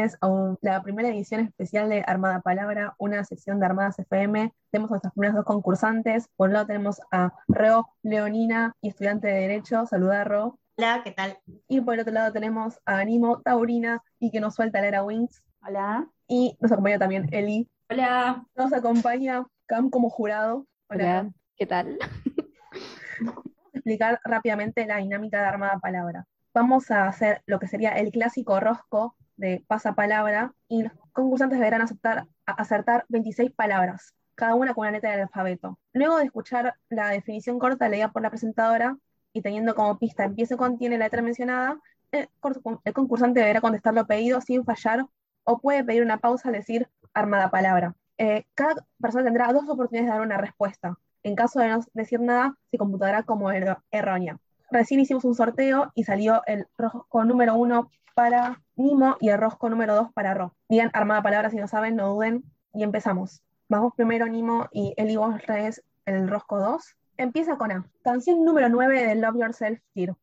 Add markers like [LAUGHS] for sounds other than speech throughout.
bienvenidos a la primera edición especial de Armada Palabra, una sección de Armadas FM. Tenemos a nuestras primeras dos concursantes. Por un lado tenemos a Reo Leonina y estudiante de Derecho. Saluda, Ro. Hola, ¿qué tal? Y por el otro lado tenemos a Animo Taurina y que nos suelta la era Wings. Hola. Y nos acompaña también Eli. Hola. Nos acompaña Cam como jurado. Hola, ¿qué tal? Vamos a explicar rápidamente la dinámica de Armada Palabra. Vamos a hacer lo que sería el clásico rosco de pasapalabra y los concursantes deberán aceptar, acertar 26 palabras, cada una con una letra del alfabeto. Luego de escuchar la definición corta leída por la presentadora y teniendo como pista empiece contiene la letra mencionada, el, concursante deberá contestar lo pedido sin fallar o puede pedir una pausa al decir armada palabra. Eh, cada persona tendrá dos oportunidades de dar una respuesta. En caso de no decir nada, se computará como er errónea. Recién hicimos un sorteo y salió el rosco número uno para Nimo y el rosco número dos para Ro. Digan armada palabra si no saben, no duden. Y empezamos. Vamos primero Nimo y Eli vos traes el rosco 2. Empieza con A. Canción número 9 de Love Yourself, Tiro.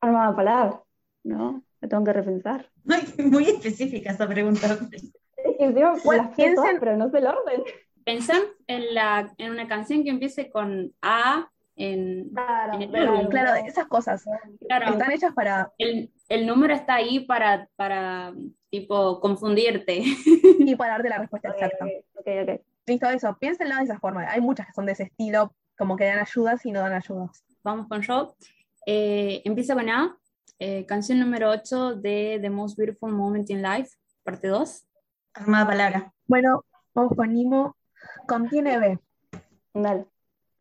Armada palabra, ¿no? Me tengo que repensar. [LAUGHS] Muy específica esa pregunta. Es que yo las piensen, pero no sé el orden. Pensan en, la, en una canción que empiece con A, en, claro, el claro, esas cosas están hechas para... El, el, número está ahí para, para, tipo, confundirte. Y para darte la respuesta exacta. Okay, okay. Listo, eso, piénsenlo de esa forma. Hay muchas que son de ese estilo, como que dan ayudas y no dan ayudas. Vamos con yo. Eh, empieza con A, eh, canción número 8 de The Most Beautiful Moment in Life, parte 2. Armada palabra. Bueno, vamos con Nimo. Contiene B. Dale.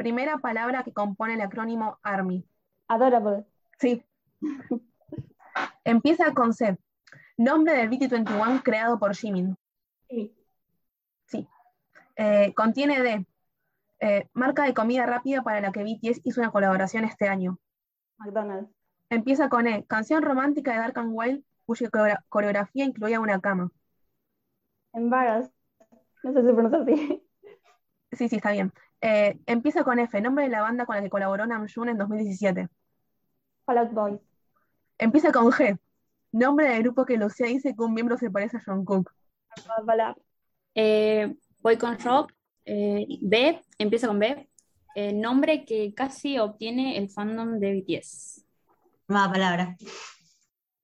Primera palabra que compone el acrónimo ARMY. Adorable. Sí. Empieza con C. Nombre del BT21 creado por Jimin. Sí. Sí. Eh, contiene D. Eh, marca de comida rápida para la que BTS hizo una colaboración este año. McDonald's. Empieza con E. Canción romántica de Dark and Wild cuya coreografía incluía una cama. Embarrass. No sé si pronuncia así. Sí, sí, está bien. Eh, empieza con F, nombre de la banda con la que colaboró Namjoon en 2017. Fallout Boy. Empieza con G, nombre del grupo que Lucia dice que un miembro se parece a John Cook. Eh, voy con Rock. Eh, B, empieza con B. nombre que casi obtiene el fandom de BTS. Más palabra.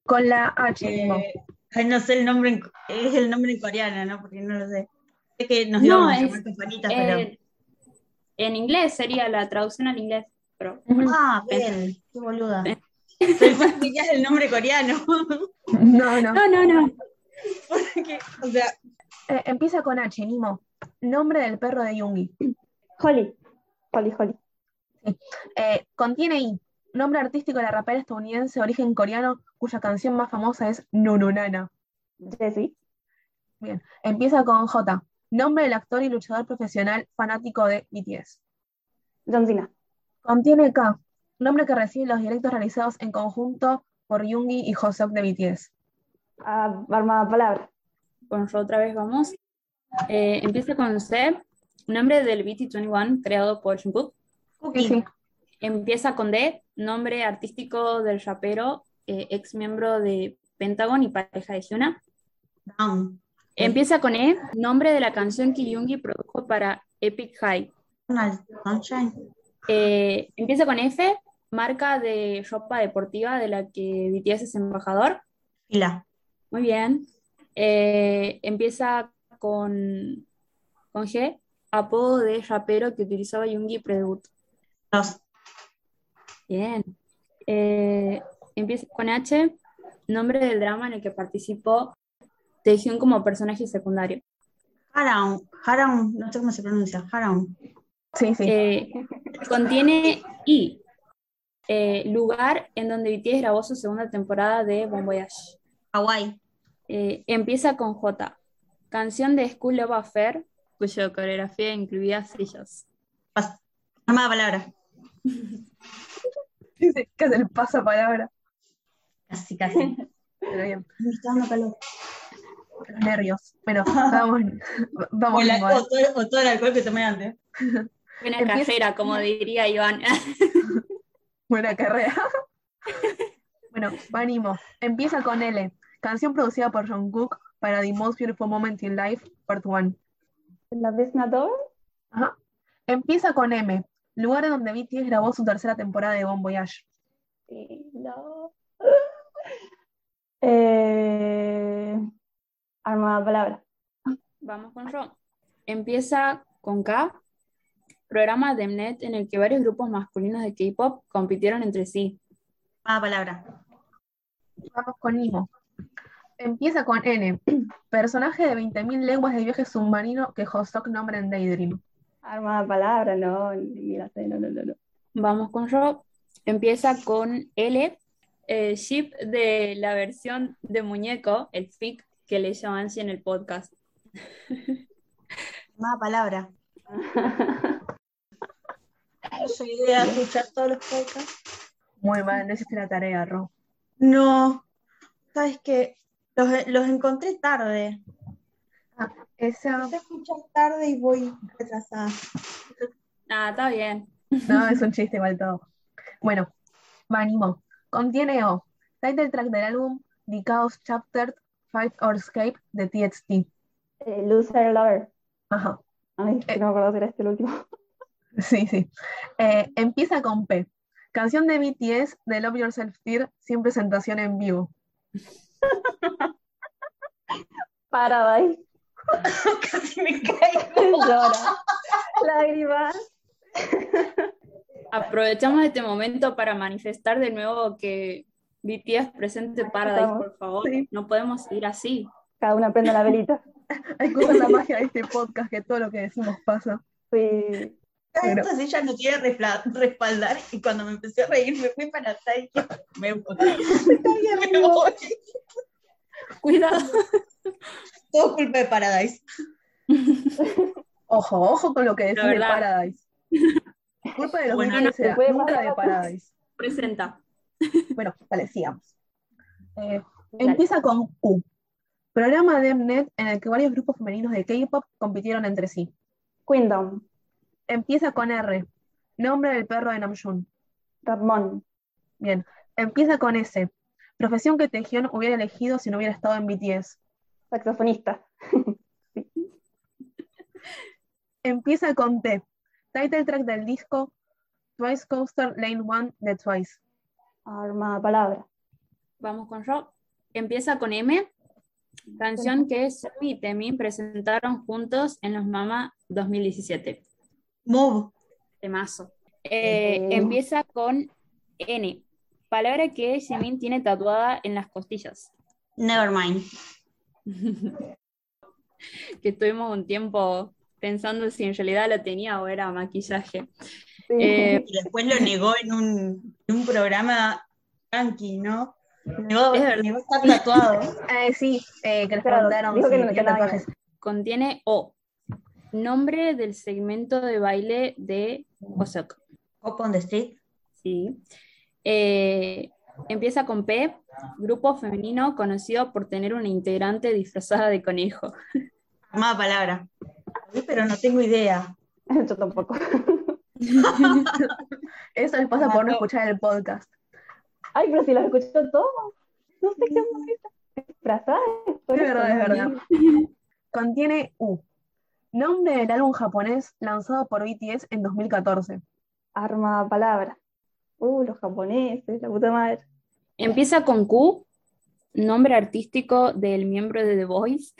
Con la H. no sé el nombre, es el nombre en coreano, ¿no? Porque no lo sé. Es que nos no, es, pero en inglés sería la traducción al inglés. Pero, ah, bien, qué boluda. Pensé que ya es el nombre coreano. No, no. No, no, no. o sea. Eh, empieza con H, Nimo. Nombre del perro de Yungi. Holly. Holly, Holly. Eh, contiene I. Nombre artístico de la rapera estadounidense de origen coreano, cuya canción más famosa es Nununana. Jessie. Bien. Empieza con J. Nombre del actor y luchador profesional fanático de BTS. John Cena. Contiene K, nombre que recibe los directos realizados en conjunto por Yoongi y Hoseok de BTS. Ah, armada palabra. Con otra vez vamos. Eh, empieza con C, nombre del BT21 creado por Jungkook. Sí. Empieza con D, nombre artístico del rapero, eh, ex miembro de Pentagon y pareja de Hyuna. Down. Empieza con E, nombre de la canción que Yoongi produjo para Epic High. Eh, empieza con F, marca de ropa deportiva de la que BTS es embajador. Fila. Muy bien. Eh, empieza con, con G, apodo de rapero que utilizaba Yoongi pre-debut. Dos. Bien. Eh, empieza con H, nombre del drama en el que participó Taehyung como personaje secundario. Haram, Haram, no sé cómo se pronuncia, Haram. Sí, sí. Eh, contiene I, eh, lugar en donde BTS grabó su segunda temporada de Bon Voyage. Hawaii. Eh, empieza con J, canción de School of Affair, cuya coreografía incluía sillas. Amada palabra. [LAUGHS] Dice que es el pasapalabra. Casi, casi. [LAUGHS] Pero bien. Me está dando calor los nervios. [LAUGHS] Bueno, vamos. vamos o, todo, el alcohol que tomé antes. [LAUGHS] Buena carrera, como diría Iván. [LAUGHS] Buena carrera. bueno, vanimos. Empieza con L. Canción producida por John Cook para The Most Beautiful Moment in Life, Part 1. ¿La Vesnador? Ajá. Empieza con M, lugar en donde BTS grabó su tercera temporada de Bon Voyage. Sí, no. Eh, armada palabra. Vamos con Ro. Empieza con K, programa de Mnet en el que varios grupos masculinos de K-pop compitieron entre sí. Ah, palabra. Vamos con Imo. Empieza con N, [CLEARS THROAT] personaje de 20.000 lenguas de viaje submarino que Hosok nombra en Daydream. Armada palabra, no, sé, no, no, no, no. Vamos con Ro. Empieza con L, eh, ship de la versión de muñeco, el fic, que le llaman así en el podcast. Más palabra. Soy idea de escuchar todos los podcasts. Muy mal, no hiciste la tarea, Ro. No, sabes que los, los encontré tarde. Ah, esa. A escuchar tarde y voy retrasada. Ah, está bien. No, es un chiste igual todo. Bueno, Vanimo. Contiene O. Title track del álbum The Chaos Chapter 5 or Escape de TXT. Eh, Loser Lover. Ajá. Ay, Eh. no me acuerdo si era este el último. [LAUGHS] Sí, sí. Eh, empieza con P. Canción de BTS de Love Yourself Tear sin presentación en vivo. [LAUGHS] Paradise. [LAUGHS] Casi me caigo. Llora. Lágrimas. Aprovechamos este momento para manifestar de nuevo que BTS presente Paradise, Estamos. por favor. Sí. No podemos ir así. Cada una prende la velita. [LAUGHS] Hay cosas la magia de este podcast que todo lo que decimos pasa. Sí. Pero- Esta silla no tiene refla- respaldar y cuando me empecé a reír me fui para atrás y me voy. [LAUGHS] [LAUGHS] Me voy. Cuidado. Todo culpa de Paradise. Ojo, ojo con lo que decide verdad. Paradise. Culpa de los Bueno, BTS no se será, puede nunca pasar de la- Paradise. Presenta. [LAUGHS] Bueno, sigamos. Eh, empieza con Q. Programa de Mnet en el que varios grupos femeninos de K-pop compitieron entre sí. Queendom. Empieza con R. Nombre del perro de Namjoon. Ramón. Bien. Empieza con S. Profesión que Taehyung hubiera elegido si no hubiera estado en BTS. Saxofonista. [LAUGHS] [LAUGHS] Empieza con T. Title track del disco Twice Coaster Lane 1 de Twice. Armada palabra. Vamos con Rob. Empieza con M. Canción que Sumi y Temi presentaron juntos en los Mama 2017. Move. Temazo. Eh. Empieza con N. Palabra que Jimin tiene tatuada en las costillas. Nevermind. [LAUGHS] Que estuvimos un tiempo pensando si en realidad la tenía o era maquillaje. Sí. Eh, Y después lo negó en un, en un programa tranqui, ¿no? Negó, Es verdad. negó estar tatuado. [LAUGHS] Eh, sí, eh, que les preguntaron dijo si que no tenía tenía nada. tatuajes. contiene O. Nombre del segmento de baile de Osok. Up on the street. Sí. Eh, empieza con P, grupo femenino conocido por tener una integrante disfrazada de conejo. [LAUGHS] Armada palabra. Pero no tengo idea. [LAUGHS] Yo tampoco. [LAUGHS] Eso les pasa por no escuchar el podcast. Ay, pero si lo escuchó todo. No sé qué onda esta. Disfrazada. Es verdad, es verdad. [LAUGHS] Contiene U. Nombre del álbum japonés lanzado por BTS en 2014. Armada palabra. Uh, los japoneses, la puta madre. Empieza con Q, nombre artístico del miembro de The Voice,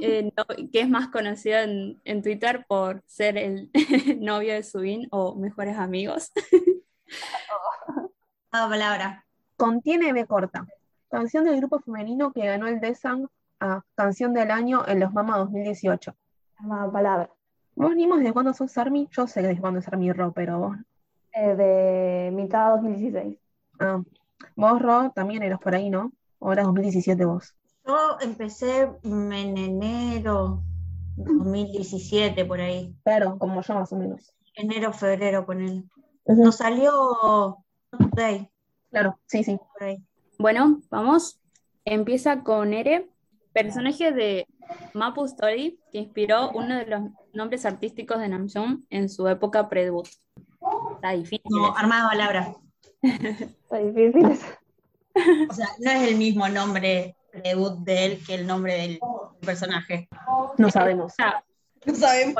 eh, no- que es más conocido en, en Twitter por ser el [LAUGHS] novio de Subin o mejores amigos. Armada [LAUGHS] palabra. Contiene B corta. Canción del grupo femenino que ganó el Desang a Canción del Año en los Mama 2018. Armada palabra. ¿Vos Nimo desde cuándo sos Army? Yo sé desde cuándo es Army Ro, pero vos. Eh, de mitad 2016. Ah, vos Ro también eras por ahí, ¿no? O eras 2017 vos. Yo empecé en enero 2017, por ahí. Claro, como yo más o menos. Enero, febrero, con él. Nos salió Today, Claro, sí, sí. por ahí. Bueno, vamos. Empieza con R, personaje de Mapu Story, que inspiró uno de los nombres artísticos de Namjoon en su época pre-debut. Está difícil. No, esa. armada palabra. [LAUGHS] Está difícil. O sea, no es el mismo nombre debut de él que el nombre del personaje. No sabemos. Ah, no sabemos.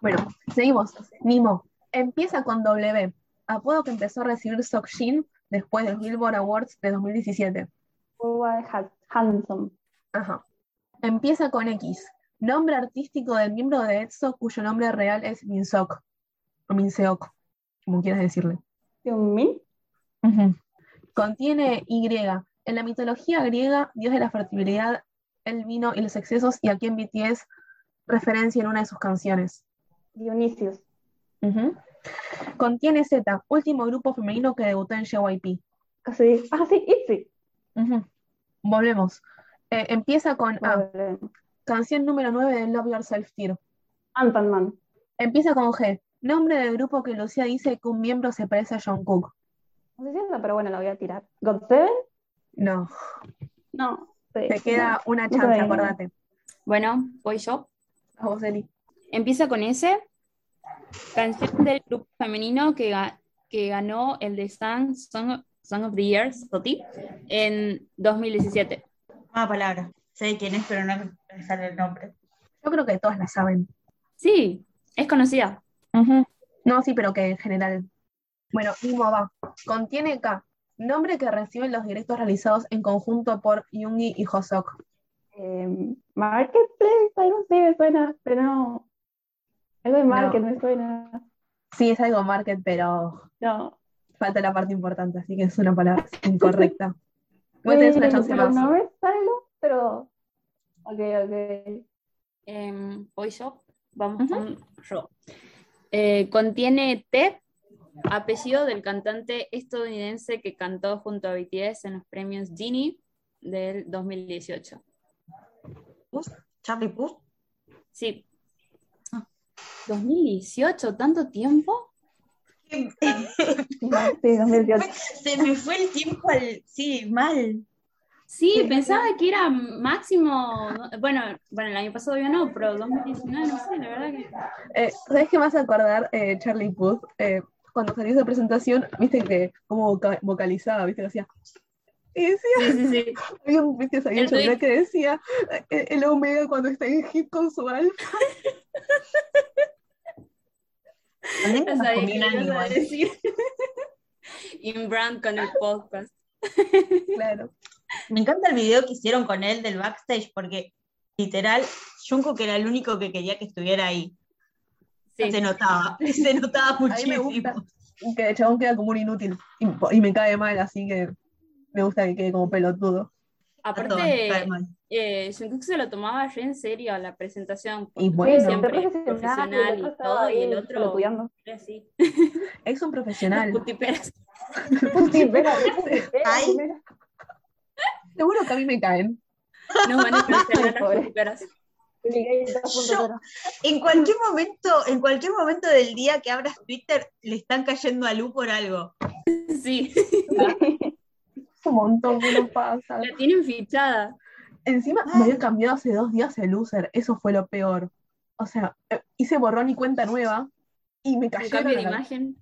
Bueno, [LAUGHS] seguimos. Nimo. Empieza con W. Apodo que empezó a recibir Sokjin después del Billboard Awards de 2017. Handsome. Ajá. Empieza con X. Nombre artístico del miembro de EXO cuyo nombre real es Minsok. O Minseok, como quieras decirle. ¿Min? Contiene Y. En la mitología griega, dios de la fertilidad, el vino y los excesos, y aquí en BTS referencia en una de sus canciones. Dionisios. Contiene Z, último grupo femenino que debutó en JYP. Ah, sí, ah, sí, Itzy. Volvemos. Eh, empieza con A. Canción número 9 de Love Yourself Tear. Ant-Man. Empieza con G. Nombre del grupo que Lucía dice que un miembro se parece a Jungkook. No sé si es pero bueno, la voy a tirar. ¿God Seven? No. No. Te queda una chance, acordate. Bueno, voy yo. A vos, Eli. Empieza con S. Canción del grupo femenino que, que ganó el de Song, Song, of the Year, SOTI, en 2017. Una palabra. Sé quién es, pero no me sale el nombre. Yo creo que todas la saben. Sí, es conocida. No, sí, pero que en general. Bueno, Imo va. Contiene K. Nombre que reciben los directos realizados en conjunto por Yungi y Hosok. Eh, marketplace, algo así me suena, pero no. Algo de market me suena. Sí, es algo market, pero. No. Falta la parte importante, así que es una palabra incorrecta. [LAUGHS] Vos tenés una chance más. No me pero. Ok, ok. Eh, voy yo. Vamos con yo. Eh, contiene T, apellido del cantante estadounidense que cantó junto a BTS en los premios Genie del 2018. ¿Charlie Puth? Sí. 2018, ¿tanto tiempo? sí, 2018. [LAUGHS] Se me fue el tiempo al... Sí, mal. Sí, pensaba que era máximo, bueno, bueno, el año pasado ya no, pero 2019, no sé, la verdad que... Eh, ¿Sabes qué me hace acordar, eh, Charlie Puth? Eh, cuando salió esa presentación, viste que como vocalizaba, viste que hacía... Y decía, sí, sí, sí. [LAUGHS] había un, viste, había un que decía eh, el Omega cuando está en hit con su alfa. [LAUGHS] Inbrand [LAUGHS] con el podcast. Claro. Me encanta el video que hicieron con él del backstage porque literal, que era el único que quería que estuviera ahí. Se notaba, [LAUGHS] se notaba muchísimo. que el chabón queda como un inútil y, me cae mal, así que me gusta que quede como pelotudo. Aparte, eh, Jungkook se lo tomaba re en serio a la presentación. Y bueno, siempre profesional y todo, y el otro era así. [LAUGHS] Es un profesional. [LAUGHS] Putiperas. Putiperas. Seguro que a mí me caen. No van a cancelar las putiperas. En cualquier momento, en cualquier momento del día que abras Twitter, le están cayendo a Lu por algo. Sí. [LAUGHS] un montón que no pasa. La tienen fichada. Encima me había cambiado hace dos días el user, eso fue lo peor. O sea, eh, hice borrón y cuenta nueva y me cayó. cambio de imagen.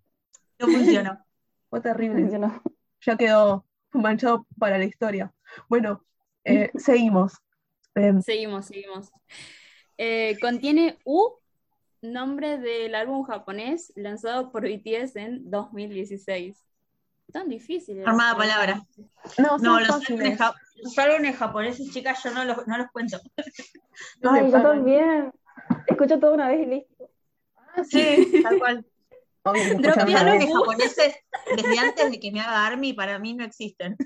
No funcionó. [LAUGHS] Fue terrible. Ya quedó manchado para la historia. Bueno, eh, [LAUGHS] seguimos. Em, seguimos, seguimos. Eh, contiene U, nombre del álbum japonés lanzado por BTS en 2016. Tan difícil. Armada palabra. No, no los, álbumes, japoneses, chicas, yo no los, no los cuento. Ay, yo también. Escucho todo una vez y listo. Ah, sí, tal cual. Los álbumes japoneses, desde antes de que me haga Army, para mí no existen.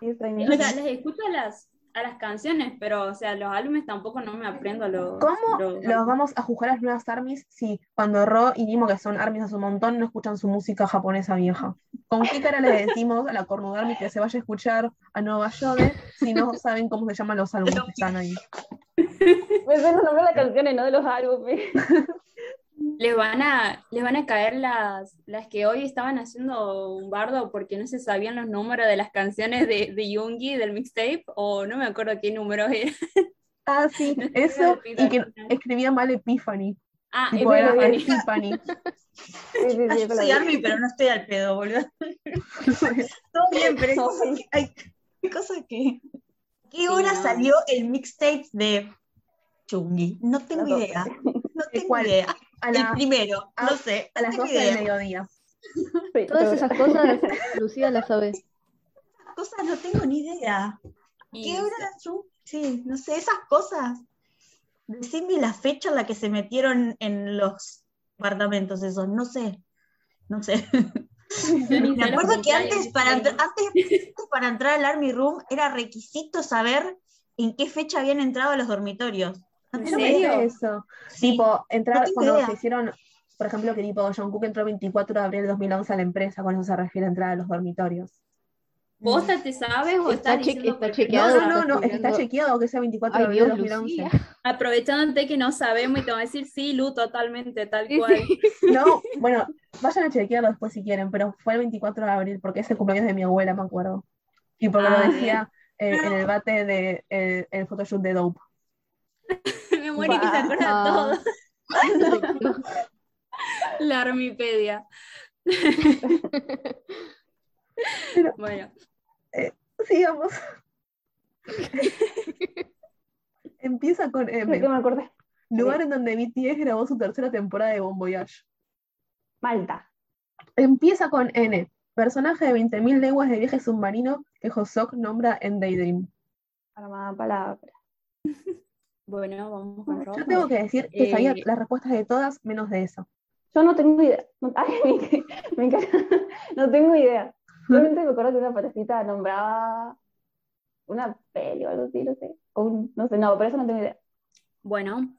o sea, les escucho las, a las canciones, pero, o sea, los álbumes tampoco no me aprendo los. ¿Cómo los, vamos a juzgar a las nuevas armies si cuando Ro y Nimo, que son armies a su montón, no escuchan su música japonesa vieja? ¿Con qué cara le decimos a la Army que se vaya a escuchar a Nueva Yode si no saben cómo se llaman los álbumes que están ahí? Me suena el nombre de las canciones, no de los álbumes. [LAUGHS] les van a, les van a caer las, las que hoy estaban haciendo un bardo porque no se sabían los números de las canciones de, de Yungi del mixtape, o no me acuerdo qué número era. Ah, sí, [LAUGHS] eso, y que escribía mal Epiphany. Ah, Tipo, era Epiphany. Epiphany. [LAUGHS] Sí, sí, sí, soy. Army, pero no estoy al pedo, boludo. [LAUGHS] Todo bien, pero hay cosas que. Hay, cosas que... ¿Qué hora no. salió el mixtape de Chungi? No tengo idea. No tengo ¿Cuál? idea. A, El la- primero, a- no sé. a las tengo 12 del mediodía. [LAUGHS] Sí, Todas esas cosas, [LAUGHS] Lucía las sabe. Cosas no tengo ni idea. Y ¿Qué hora era Chungi? Sí, no sé, esas cosas. Decidme la fecha en la que se metieron en los apartamentos esos, no sé. No sé. yo [LAUGHS] Me acuerdo que antes para, antes para entrar al Army Room era requisito saber en qué fecha habían entrado a los dormitorios. ¿En serio? eso. Sí. Tipo, entrar No cuando idea. se hicieron, por ejemplo, que tipo John Cook entró el 24 de abril de 2011 a la empresa, con eso se refiere a entrar a los dormitorios. ¿Posta te sabes o Está estás chequeado. No, no, no, no, está chequeado que sea 24 de abril de Dios, 2011. Lucía. Aprovechándote que no sabemos y te voy a decir, sí, Lu, totalmente, tal cual. sí. [LAUGHS] No, bueno, vayan a chequearlo después si quieren, pero fue el 24 de abril porque es el cumpleaños de mi abuela, me acuerdo. Y porque Ah, lo decía eh, en el bate de el, el photoshoot de Dope. [LAUGHS] Me muero que se acuerda Ah. todo. La Armipedia. Pero- Bueno, Sigamos. [LAUGHS] Empieza con Sí, que M, me acordé. lugar en donde BTS grabó su tercera temporada de Bon Voyage. Malta. Empieza con N, personaje de 20.000 leguas de viaje submarino que Hosok nombra en Daydream. Armada palabra. [LAUGHS] bueno, vamos con rojo. Yo tengo que decir que sabía Eh, las respuestas de todas menos de esa. Yo no tengo idea. No, [LAUGHS] ay, me, me encanta. No tengo idea. Solamente me acuerdo que una parecita nombraba una peli o algo así, no sé. O un- no sé, no, pero eso no tengo idea. Bueno,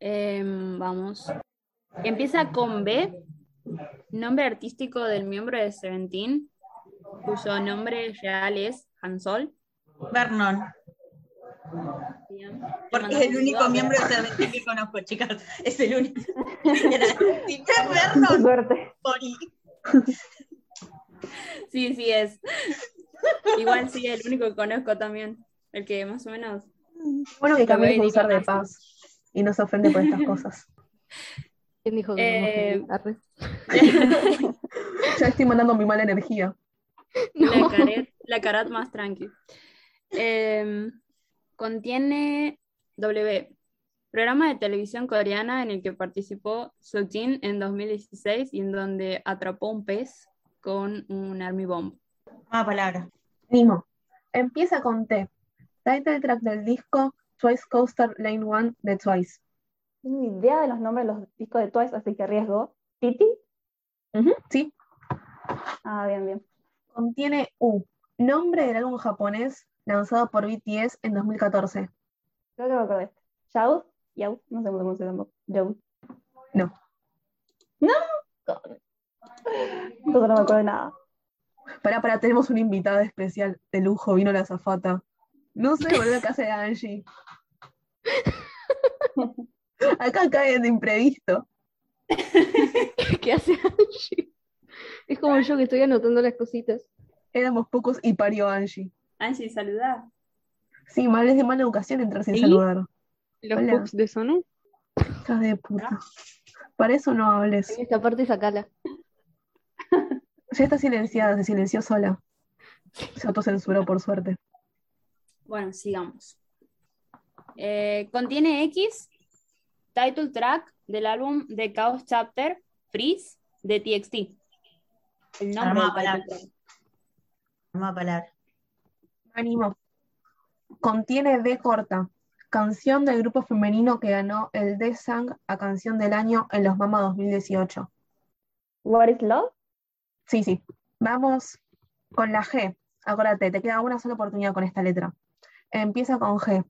em, vamos. Empieza con B, nombre artístico del miembro de Seventeen, cuyo nombre real es Hansol. Vernon, Bien. porque es el único miembro de que conozco, chicas. Es el único. No Suerte. Sí, sí es. Igual sí, el único que conozco también. El que más o menos. Bueno, que Camila es un ser de paz y no se ofende por estas cosas. ¿Quién dijo que Eh, no? Arre. Ya estoy mandando mi mala energía. La, caret, la carat más tranqui. Em, contiene W. Programa de televisión coreana en el que participó Soo-jin en 2016 y en donde atrapó un pez con un army bomb. Más palabra. Nimo. Empieza con T. Title track del disco Twice Coaster Lane 1 de Twice. No tengo idea de los nombres de los discos de Twice, así que arriesgo. ¿Titi? Ujú, sí. Ah, bien, bien. Contiene U. Nombre del álbum japonés lanzado por BTS en 2014. Creo que me acordé. ¿Yao? ¿Yao? No sé cómo se llama. ¿Yao? No. No. Entonces no me acuerdo de nada. Para, para, tenemos una invitada especial de lujo, vino la zafata. No sé, volvió a casa de Angie. [LAUGHS] Acá caen de imprevisto. [LAUGHS] ¿Qué hace Angie? Es como yo que estoy anotando las cositas. Éramos pocos y parió Angie. Angie, saluda. Sí, mal es de mala educación entrar sin saludar. Los Hola. pups de Sonu. Hija de puta. Para eso no hables. En esta parte sacala. [LAUGHS] Ya está silenciada, se silenció sola. Se autocensuró por suerte. Bueno, sigamos. Eh, contiene X, title track del álbum The Chaos Chapter, Freeze, de TXT. El nombre Armada del palabra. title track. Ánimo. Contiene D corta. Canción del grupo femenino que ganó el D-Sang a canción del año en los Mama 2018. What is love? Sí, sí. Vamos con la G. Acuérdate, te queda una sola oportunidad con esta letra. Empieza con G.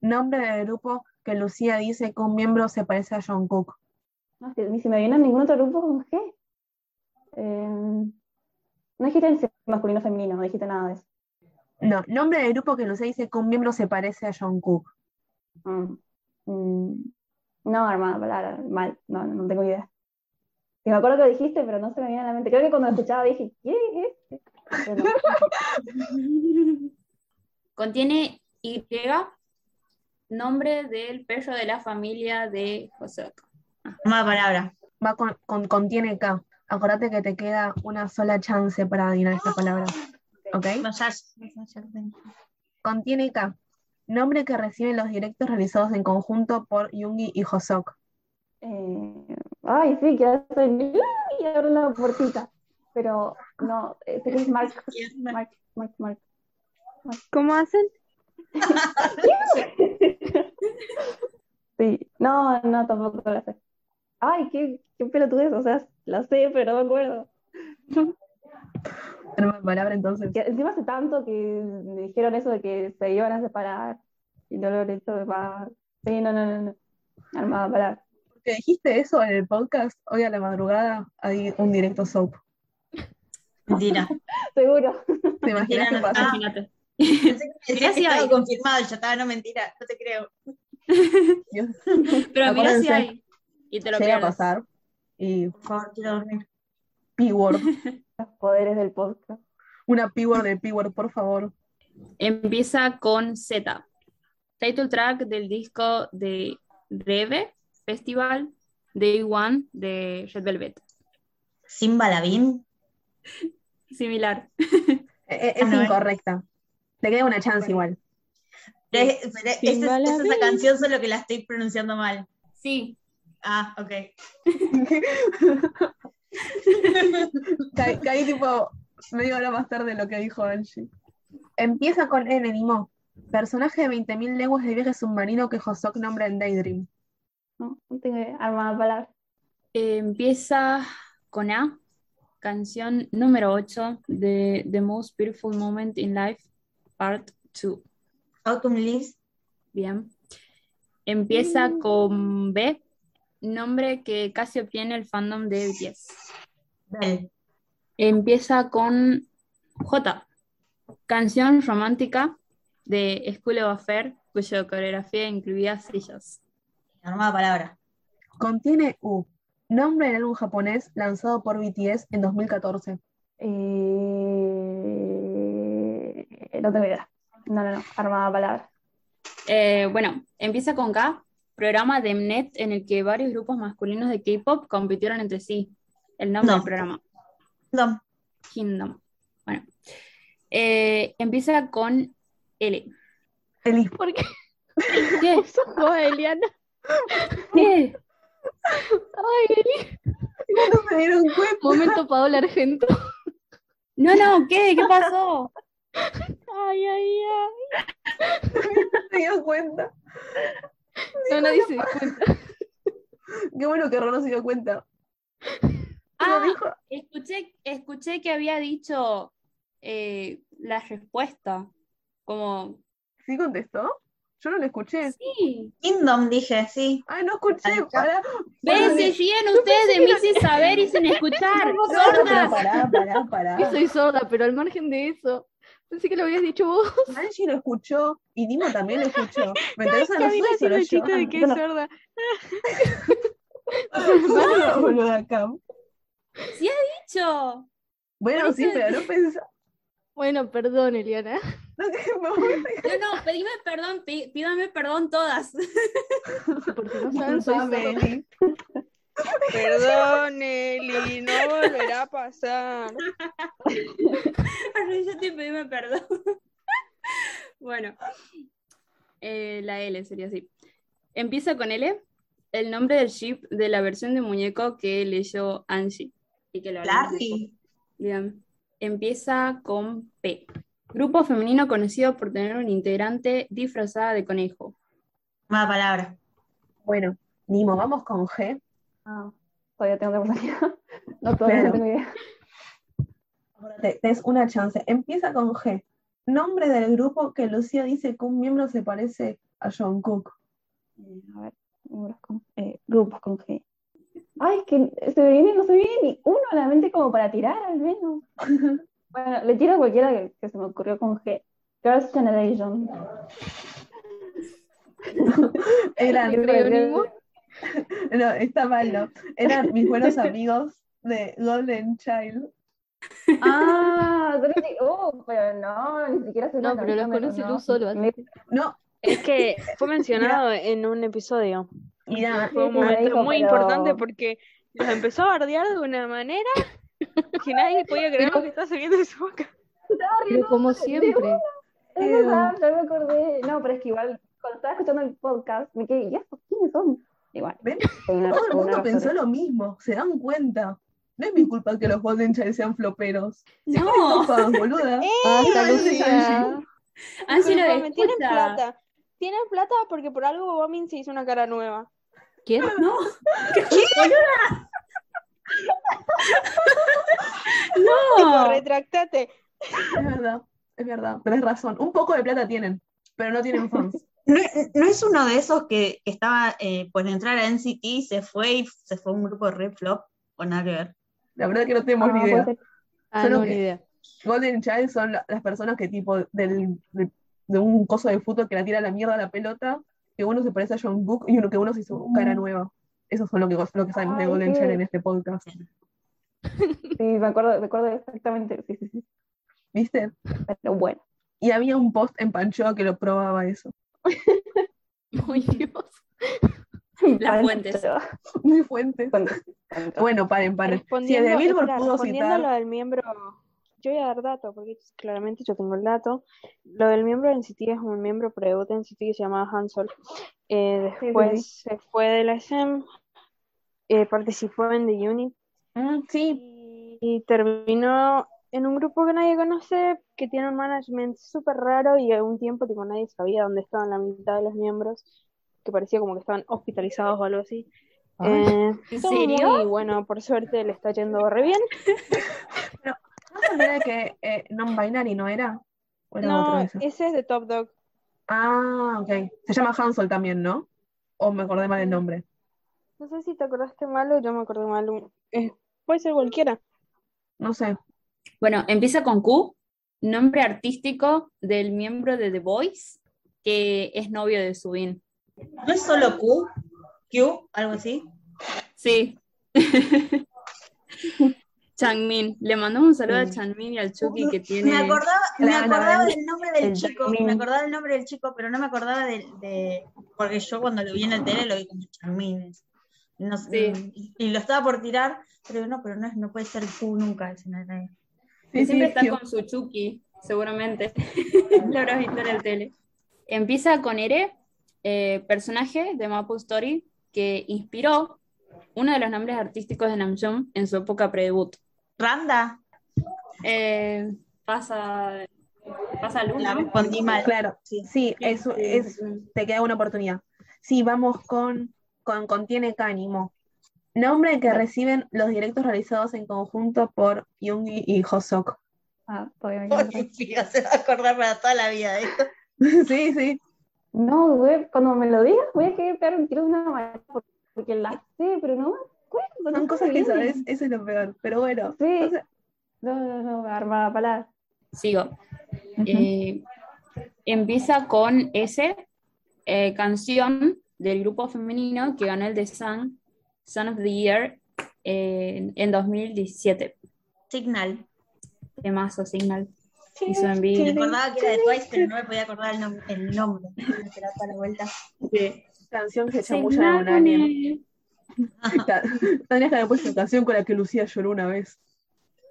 Nombre del grupo que Lucía dice que un miembro se parece a John Cook. No, ni se me viene ningún otro grupo con G. Eh, no dijiste el masculino femenino, no dijiste nada de eso. No, nombre del grupo que Lucía dice que un miembro se parece a John Cook. Mm. Mm. No, armada palabra, mal, no, no, no tengo idea. Sí, me acuerdo que dijiste, pero no se me viene a la mente. Creo que cuando lo escuchaba dije, ¿quién es este? Pero no. [LAUGHS] Contiene Y, nombre del perro de la familia de Hosok. Armada palabra. Va con, con- contiene K. Acordate que te queda una sola chance para adivinar esta palabra. ¿Ok? No, ya- ya- ya- Contiene K. Nombre que reciben los directos realizados en conjunto por Yungi y Hosok. Eh, ay, sí, que hacen y abren la puertita. Pero no, que es Mark, Mark, Mark, Mark. ¿Cómo hacen? [LAUGHS] Sí, no, no, tampoco la sé. Ay, qué, qué pelotudez, o sea, la sé, pero no me acuerdo. Arma palabra entonces. Que encima hace tanto que me dijeron eso de que se iban a separar y no lo han hecho más. Sí, no, no, no, no. Armada palabra. Porque dijiste eso en el podcast hoy a la madrugada, hay un directo soap. Mentira. [LAUGHS] Seguro. ¿Te imaginas Mentira, qué no pasa? Imagínate. Mirá si estaba hay. confirmado, ya estaba, no mentira, no te creo. Dios, Pero mira si hay. Y te lo llega a pasar. Y Por favor, quiero dormir. P-word. [LAUGHS] Los poderes del podcast. Una P-word de P-word, por favor. Empieza con Z. Title track del disco de Reve Festival, Day One de Red Velvet. Simba Lavín. [LAUGHS] Similar. Eh, Es, Ah, ¿eh? incorrecta. Te queda una chance igual. Pero es- pero es- es- es esa canción, solo que la estoy pronunciando mal. Sí. Ah, ok. [LAUGHS] Caí, caí tipo media hora más tarde de lo que dijo Angie. Empieza con N, Nimo. Personaje de 20.000 leguas de viaje submarino que Hosok nombra en Daydream. No, no tengo. Armada palabra. Eh, empieza con A. Canción número 8 de The Most Beautiful Moment in Life, Part 2. Autumn Leaves. Bien. Empieza con B. Nombre que casi obtiene el fandom de BTS. Bell. Empieza con J. Canción romántica de School of Affair, cuya coreografía incluía sillas. Armada palabra. Contiene U. Nombre del álbum japonés lanzado por BTS en 2014. Eh, no tengo idea. No, no, no. Armada palabra. Eh, bueno, empieza con K, programa de Mnet en el que varios grupos masculinos de K-pop compitieron entre sí. El nombre No. del programa, No. Kingdom. Bueno, Eh, empieza con L. Eli, ¿Por qué [LAUGHS] ¿Qué? [LAUGHS] vos, Eliana? ¿Qué? Ay, Eli. no se dieron cuenta, Momento Paola Argento. No, no, ¿qué? ¿Qué pasó? Ay, ay, ay. [LAUGHS] no dieron cuenta. No, nadie se dio cuenta. [LAUGHS] Qué bueno que Ron no se dio cuenta. Ah, dijo. escuché, escuché que había dicho eh, la respuesta. Como, ¿Sí contestó? Yo no lo escuché. sí. Kingdom, dije, sí. Ay, no escuché. Para. ¿Ves? Se ríen ustedes de mí sin saber y sin escuchar. [LAUGHS] ¡Sordas! Pará, pará, pará. Yo soy sorda, pero al margen de eso, pensé que lo habías dicho vos. [LAUGHS] Angie lo escuchó y Nimo también lo escuchó. ¿Me interesa? No el yo. chiste de que es sorda. [LAUGHS] No, boluda, Cam. Dicho. Bueno, sí, pero no [LAUGHS] pensaba. Bueno, perdón, Eliana. No, No, pedime perdón, pí- pídame perdón todas. Porque no saben, soy. Perdón, Eli, no volverá a pasar. Arrodíllate y pedime perdón. [LAUGHS] Bueno, eh, la L sería así. Empieza con L, el nombre del ship de la versión de muñeco que leyó Angie. Y que lo. Bien. Empieza con P. Grupo femenino conocido por tener un integrante disfrazada de conejo. Armada palabra. Bueno, Nimo, vamos con G. Ah, todavía tengo pensar. [LAUGHS] No, todavía Claro. no tengo idea. Ahora te, te es una chance. Empieza con G. Nombre del grupo que Lucía dice que un miembro se parece a John Cook. Eh, a ver, números con- eh, grupos con G. Ay, es que se me viene, no se me viene ni uno a la mente como para tirar al menos. [LAUGHS] Bueno, le tiro a cualquiera que, que se me ocurrió con G. Girls' Generation. [LAUGHS] Eran, ¿Le creo? [LAUGHS] no, está mal, ¿no? Eran mis buenos [LAUGHS] amigos de Golden Child. Ah, oh, pero no, ni siquiera sé No, pero los canción, conoce no. tú solo, Me- No, Es que [LAUGHS] fue mencionado en un episodio. Y nada, Fue un momento dijo, muy pero- importante porque los empezó a bardear de una manera que nadie podía creer lo que estaba saliendo de su boca. Pero como siempre. Es verdad, ya me acordé. No, pero es que igual, cuando estaba escuchando el podcast, me quedé, ¿y estos quiénes son? Igual. ¿Ven? fue una- todo el mundo pensó lo mismo, se dan cuenta. No es mi culpa que los Golden Child sean floperos. No, boluda. Hasta. Lucía. Disculpame, tienen plata. Tienen plata porque por algo Bobamin se hizo una cara nueva. ¿Quién? [LAUGHS] No. Tipo, No. retractate. Es verdad, es verdad, tenés razón. Un poco de plata tienen, pero no tienen fans. ¿No, no es uno de esos que, que estaba eh, por entrar a NCT y se fue y se fue a un grupo de Red Flop? O nada que ver. La verdad que no tenemos Ah, ni idea. ser. Ah, Solo no, que- ni idea. Golden Child son la- las personas que tipo del, de, de un coso de fútbol que la tira a la mierda a la pelota, que uno se parece a John Book y uno que uno se hizo cara nueva. Eso son lo que, lo que sabemos de Golden. Child en este podcast. [LAUGHS] Sí, me acuerdo, me acuerdo exactamente. Sí, sí, sí. ¿Viste? Pero bueno. Y había un post en Panchoa que lo probaba eso. [LAUGHS] Ay, Dios. [LAUGHS] Las fuentes. Muy fuente. Bueno, paren, paren. Si de Billboard espera, pudo citar. lo del miembro, yo voy a dar dato, porque claramente yo tengo el dato. Lo del miembro de NCT es un miembro pre-debut de NCT que se llamaba Hansol. Eh, sí, después sí. se fue de la SM, eh, participó en The Unit Mm, sí, y, y terminó en un grupo que nadie conoce, que tiene un management súper raro y a un tiempo tipo nadie sabía dónde estaban la mitad de los miembros, que parecía como que estaban hospitalizados o algo así. Eh, ¿En serio? muy bueno, por suerte le está yendo re bien. [LAUGHS] ¿no era que eh, non-binary no era? ¿O era otro No, eso? ese es de Top Dog. Ah, ok. Se llama Hansel también, ¿no? O me acordé mal el nombre. No sé si te acordaste mal o yo me acordé mal. Un- eh, puede ser cualquiera. No sé. Bueno, empieza con Q, nombre artístico del miembro de The Voice, que es novio de Subin. ¿No es solo Q? ¿Q? ¿Algo así? Sí. [LAUGHS] Changmin. Le mandamos un saludo a. Changmin y al Chucky que tiene. Me acordaba, me del nombre del el chico, me acordaba del nombre del chico, pero no me acordaba de, porque yo cuando lo vi en el tele lo vi como Changmin. No sé, Sí. y, y lo estaba por tirar, pero no, pero no, es- no puede ser Q nunca. ese no era- que Sí, siempre sí, está con su Chucky, seguramente. [LAUGHS] Lo habrás visto en el tele. Empieza con Ere, eh, personaje de Maple Story, que inspiró uno de los nombres artísticos de Namjoon en su época pre-debut. Randa, Eh, pasa, pasa Luna. la respondí mal. Claro. Sí. Sí, eso es, te queda una oportunidad. Sí, vamos con, con Contiene Cánimo. Nombre que reciben los directos realizados en conjunto por Yoongi y Hosok. Ah, todavía atrás. Fija, se va a acordar para toda la vida de esto. [LAUGHS] sí, sí. No, güey, cuando me lo digas voy a querer pegar un tiro de una manera porque la sé, pero no me acuerdo. no Son cosas que sabes, eso es lo peor. Pero bueno. Sí. entonces- No, no, no, armada palabra. Sigo. Eh, empieza con S, eh, canción del grupo femenino que ganó el The Sun, Sun of the Year eh, en 2017. Signal. Temazo Signal. Hizo en vivo. Me acordaba que era de Twice, pero no me podía acordar el, nom- el nombre. [LAUGHS] Me la vuelta. Sí. Canción que chamulla a un alien. [LAUGHS] Ta- Tendrías que haber puesto canción con la que Lucía lloró una vez. [LAUGHS]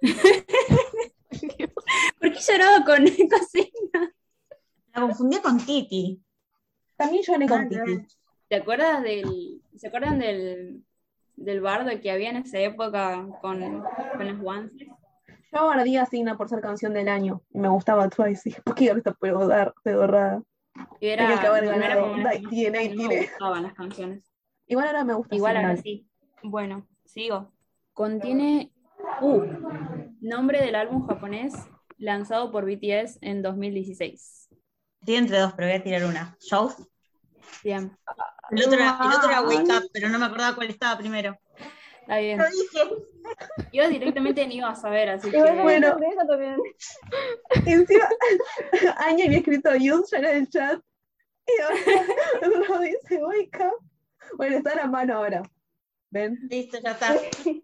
¿Por qué lloraba con cocina? La confundía con Titi. También lloré con Ah, Titi. ¿Te acuerdas del, ¿se acuerdan del, del bardo que había en esa época con, con los Wansley? Yo ardía Signa por ser canción del año. Y me gustaba Twice. ¿Por qué ahora está pedorra- pedorrada? Y era, Tenía que haber no era ganado. no me tiene. gustaban las canciones. Igual ahora me gusta Igual ahora sí. Bueno, sigo. Contiene U, nombre del álbum japonés lanzado por BTS en 2016. Estoy entre dos, pero voy a tirar una. Shows. Bien, El otro, era, el otro era Wake Up, pero no me acordaba cuál estaba primero. está bien. Lo dije. Yo directamente ni iba a saber, así que. Bueno. eso también. Encima, [LAUGHS] Aña había escrito Youth ya en el chat. Y ahora [LAUGHS] lo dice Wake Up. Bueno, está en la mano ahora. ¿Ven? Listo, ya está. [LAUGHS]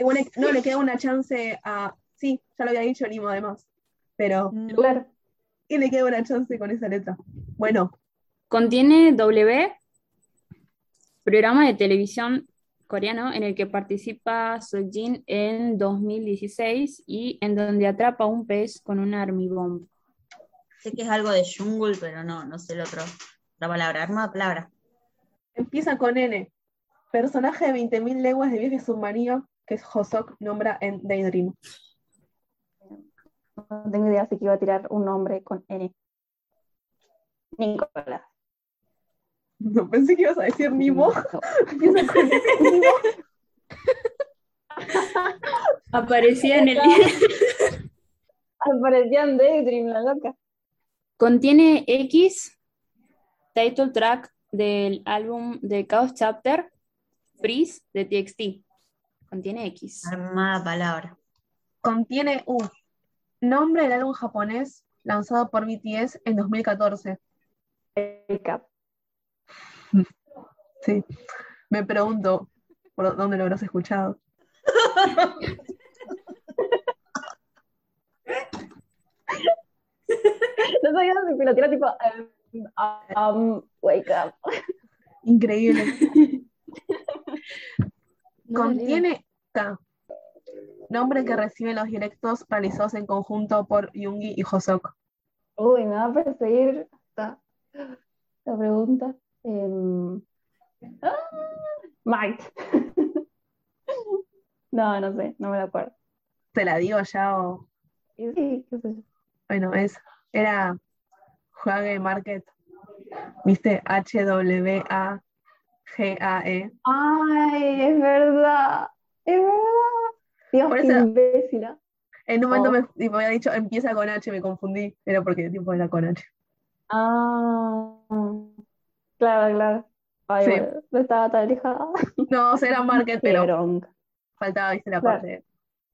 Bueno, no, le queda una chance a. Sí, ya lo había dicho Limo además. Pero. Claro. Y le queda una chance con esa letra. Bueno, Contiene W, programa de televisión coreano en el que participa Sojin en 2016 y en donde atrapa un pez con un armibomb. Sé que es algo de jungle, pero no, no sé el otro. La palabra, arma palabra. Empieza con N. Personaje de 20.000 leguas de viaje submarino que es Hosok nombra en Daydream. No tengo idea si que iba a tirar un nombre con N. Nicolás. No pensé que ibas a decir Nimo. [LAUGHS] [LAUGHS] Aparecía en el... [LAUGHS] Aparecía en Daydream, la loca. Contiene X, title track del álbum de Chaos Chapter, Freeze de TXT. Contiene X. Armada palabra. Contiene U. Nombre del álbum japonés lanzado por BTS en 2014. El cap. Sí. Me pregunto por dónde lo habrás escuchado. No sabía si lo tira tipo um, um, wake up. Increíble. [LAUGHS] No, Contiene K. Nombre que reciben los directos realizados en conjunto por Yoongi y Hosok. Uy, me va a perseguir esta, esta pregunta. Em, ah, Might. [LAUGHS] No, no sé, no me la acuerdo. ¿Te la digo ya o...? Sí, qué sé yo. Bueno, es, era Juague Market. ¿Viste? H-W-A-G-A-E. Ay, es verdad, es verdad. Dios, Por qué eso- imbécil. ¿ah? En un momento Oh. me, tipo, había dicho empieza con H, me confundí. Era porque tipo era con H. Ah, claro, claro. Ay, Sí. bueno, no estaba tan alejada. [LAUGHS] No, era Market, pero bronca. faltaba, viste, la Claro. parte.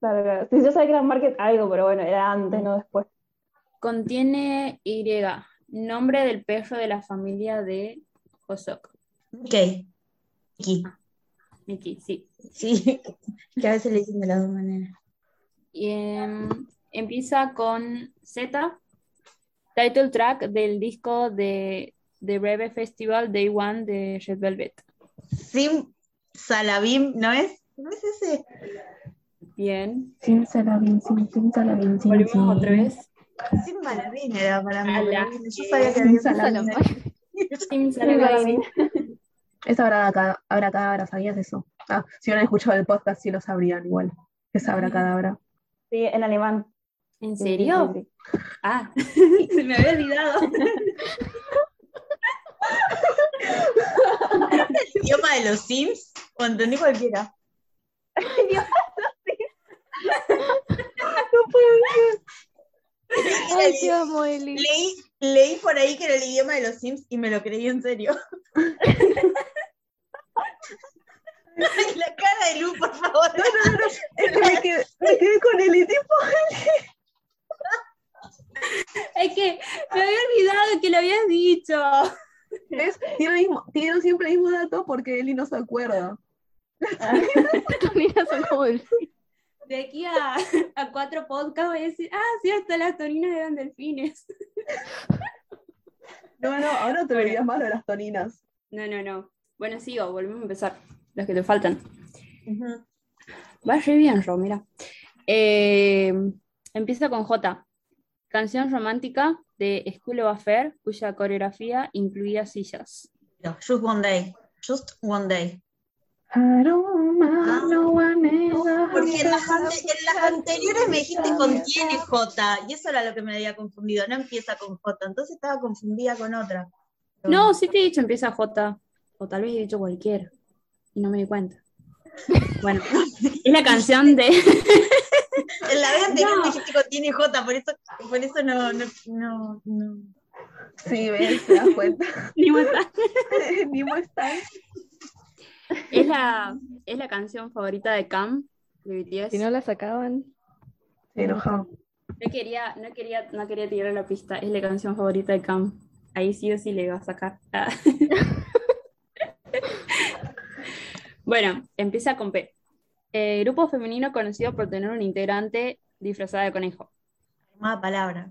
Claro, claro. Sí, yo sabía que era market algo, pero bueno, era antes, no después. Contiene Y. Nombre del perro de la familia de Hosok. Ok. Aquí. Miki, sí. Sí. [LAUGHS] Que a veces le dicen de las dos maneras. Y, em, empieza con Z, title track del disco de The Reve Festival Day One de Red Velvet. Sim Salabim, ¿no es? ¿No es ese? Bien. Sin salabín, sin, sin salabín, sin, Volvemos sin. otra vez. Sim Salabim era para mí. Yo que- sabía que Sin había salabín. Simsalabim. Esa habrá cada, habrá cadabra, ¿sabías eso? Ah, si hubieran escuchado el podcast, sí lo sabrían igual. Que sabrá cadabra. Sí, en alemán. ¿En sí, serio? sí, sí. Ah, [LAUGHS] se me había olvidado. [LAUGHS] el idioma de los Sims. O entendí cualquiera. [LAUGHS] Ay, te amo, Eli. Leí, leí por ahí que era el idioma de los Sims y me lo creí en serio. Ay, [LAUGHS] la cara de Lu, por favor. Es que me quedé, me quedé con el y tipo. [LAUGHS] Es que me había olvidado que lo habías dicho. ¿Ves? Tiene, el mismo, tiene siempre el mismo dato porque Eli no se acuerda. Mira, son como De aquí a, a cuatro podcasts voy a decir, ah, cierto, las torinas eran delfines. No, no, ahora te verías más de las toninas. No, no, no. Bueno, sigo, volvemos a empezar. Los que te faltan. Ujú. Va re bien, Ro, mira. Eh, empieza con J. Canción romántica de School of Affair, cuya coreografía incluía sillas. No, Just one day. Just one day. Aroma, no one ever Porque en las, has ante- en las anteriores me dijiste contiene J, y eso era lo que me había confundido, no empieza con J, entonces estaba confundida con otra. No, sí te he dicho empieza J. O tal vez he dicho cualquiera. Y no me di cuenta. Bueno, [LAUGHS] es la canción de. En la vez anterior No. dijiste contiene J, por eso, por eso no, no, no, no. Sí, ves, te das cuenta. [LAUGHS] Ni muestra. [LAUGHS] Ni muestra. es, la, es la canción favorita de Cam, de BTS. Si no la sacaban. Enojado. No quería, no quería, no quería tirar la pista, es la canción favorita de Cam. Ahí sí o sí le iba a sacar. Ah. [LAUGHS] bueno, empieza con P. Eh, grupo femenino conocido por tener un integrante disfrazada de conejo. Armada palabra.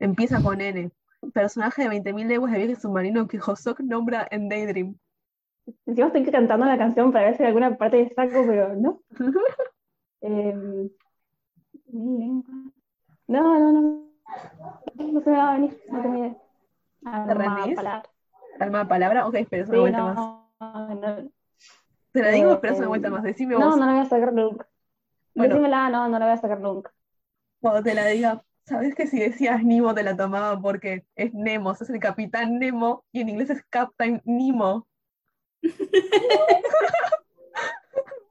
Empieza con N. Personaje de 20.000 leguas de viaje submarino que Hosok nombra en Daydream. Encima estoy cantando la canción para ver si alguna parte destaco, pero no. [LAUGHS] Mi lengua. No, no, no. No se me va a venir, no tengo idea. ¿Te no, más rendís? palabras. Alma de palabra, ok, espera una Sí, vuelta no, más. no, Te la digo, eh, esperas una vuelta más. Decime no, vos, no la voy a sacar nunca. Bueno. Decímela, no, no la voy a sacar nunca. cuando te la diga, ¿sabes que si decías Nemo te la tomaba porque es Nemo, es el capitán Nemo y en inglés es Captain Nemo? [LAUGHS]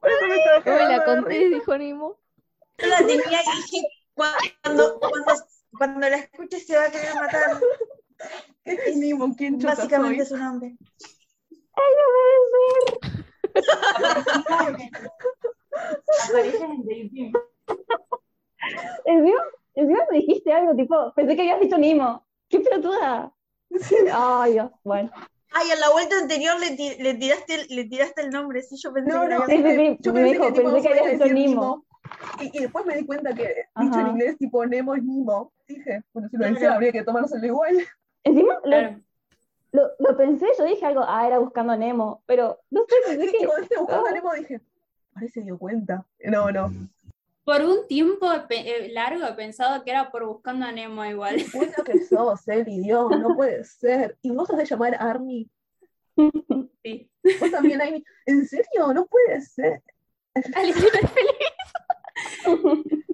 Por eso me No la conté, dijo Nemo. Yo la tenía y dije, cuando, cuando, cuando la escuche se va a querer matar. [LAUGHS] ¿Qué es Nemo? ¿Quién Básicamente soy? su nombre. En Daydream. Encima, encima me dijiste algo, tipo, pensé que habías dicho Nimo. ¡Qué pelotuda! Ay, Dios, bueno. Ay, en la vuelta anterior le, ti- le tiraste, el- le tiraste el nombre, sí, yo pensé No, que no, Sí, sí, sí, yo me pensé dijo, que tipo pensé que habías dicho decir Nimo. Y, y después me di cuenta que dicho en inglés tipo Nemo es Nemo. Dije, bueno, si lo decía habría que tomárselo igual. Encima, lo, Claro. Lo, lo pensé, yo dije algo, ah, era buscando a Nemo, pero no sé, pensé [LAUGHS] Y que... cuando esté buscando a. Nemo dije, parece dio cuenta. No, no. Por un tiempo pe- eh, largo he pensado que era por buscando a Nemo igual. Bueno que sos, Eli, Dios, no puede ser. Y vos has de llamar Army. [LAUGHS] Sí. Vos también, Amy. ¿En serio? No puede ser. Alicia es [LAUGHS] feliz.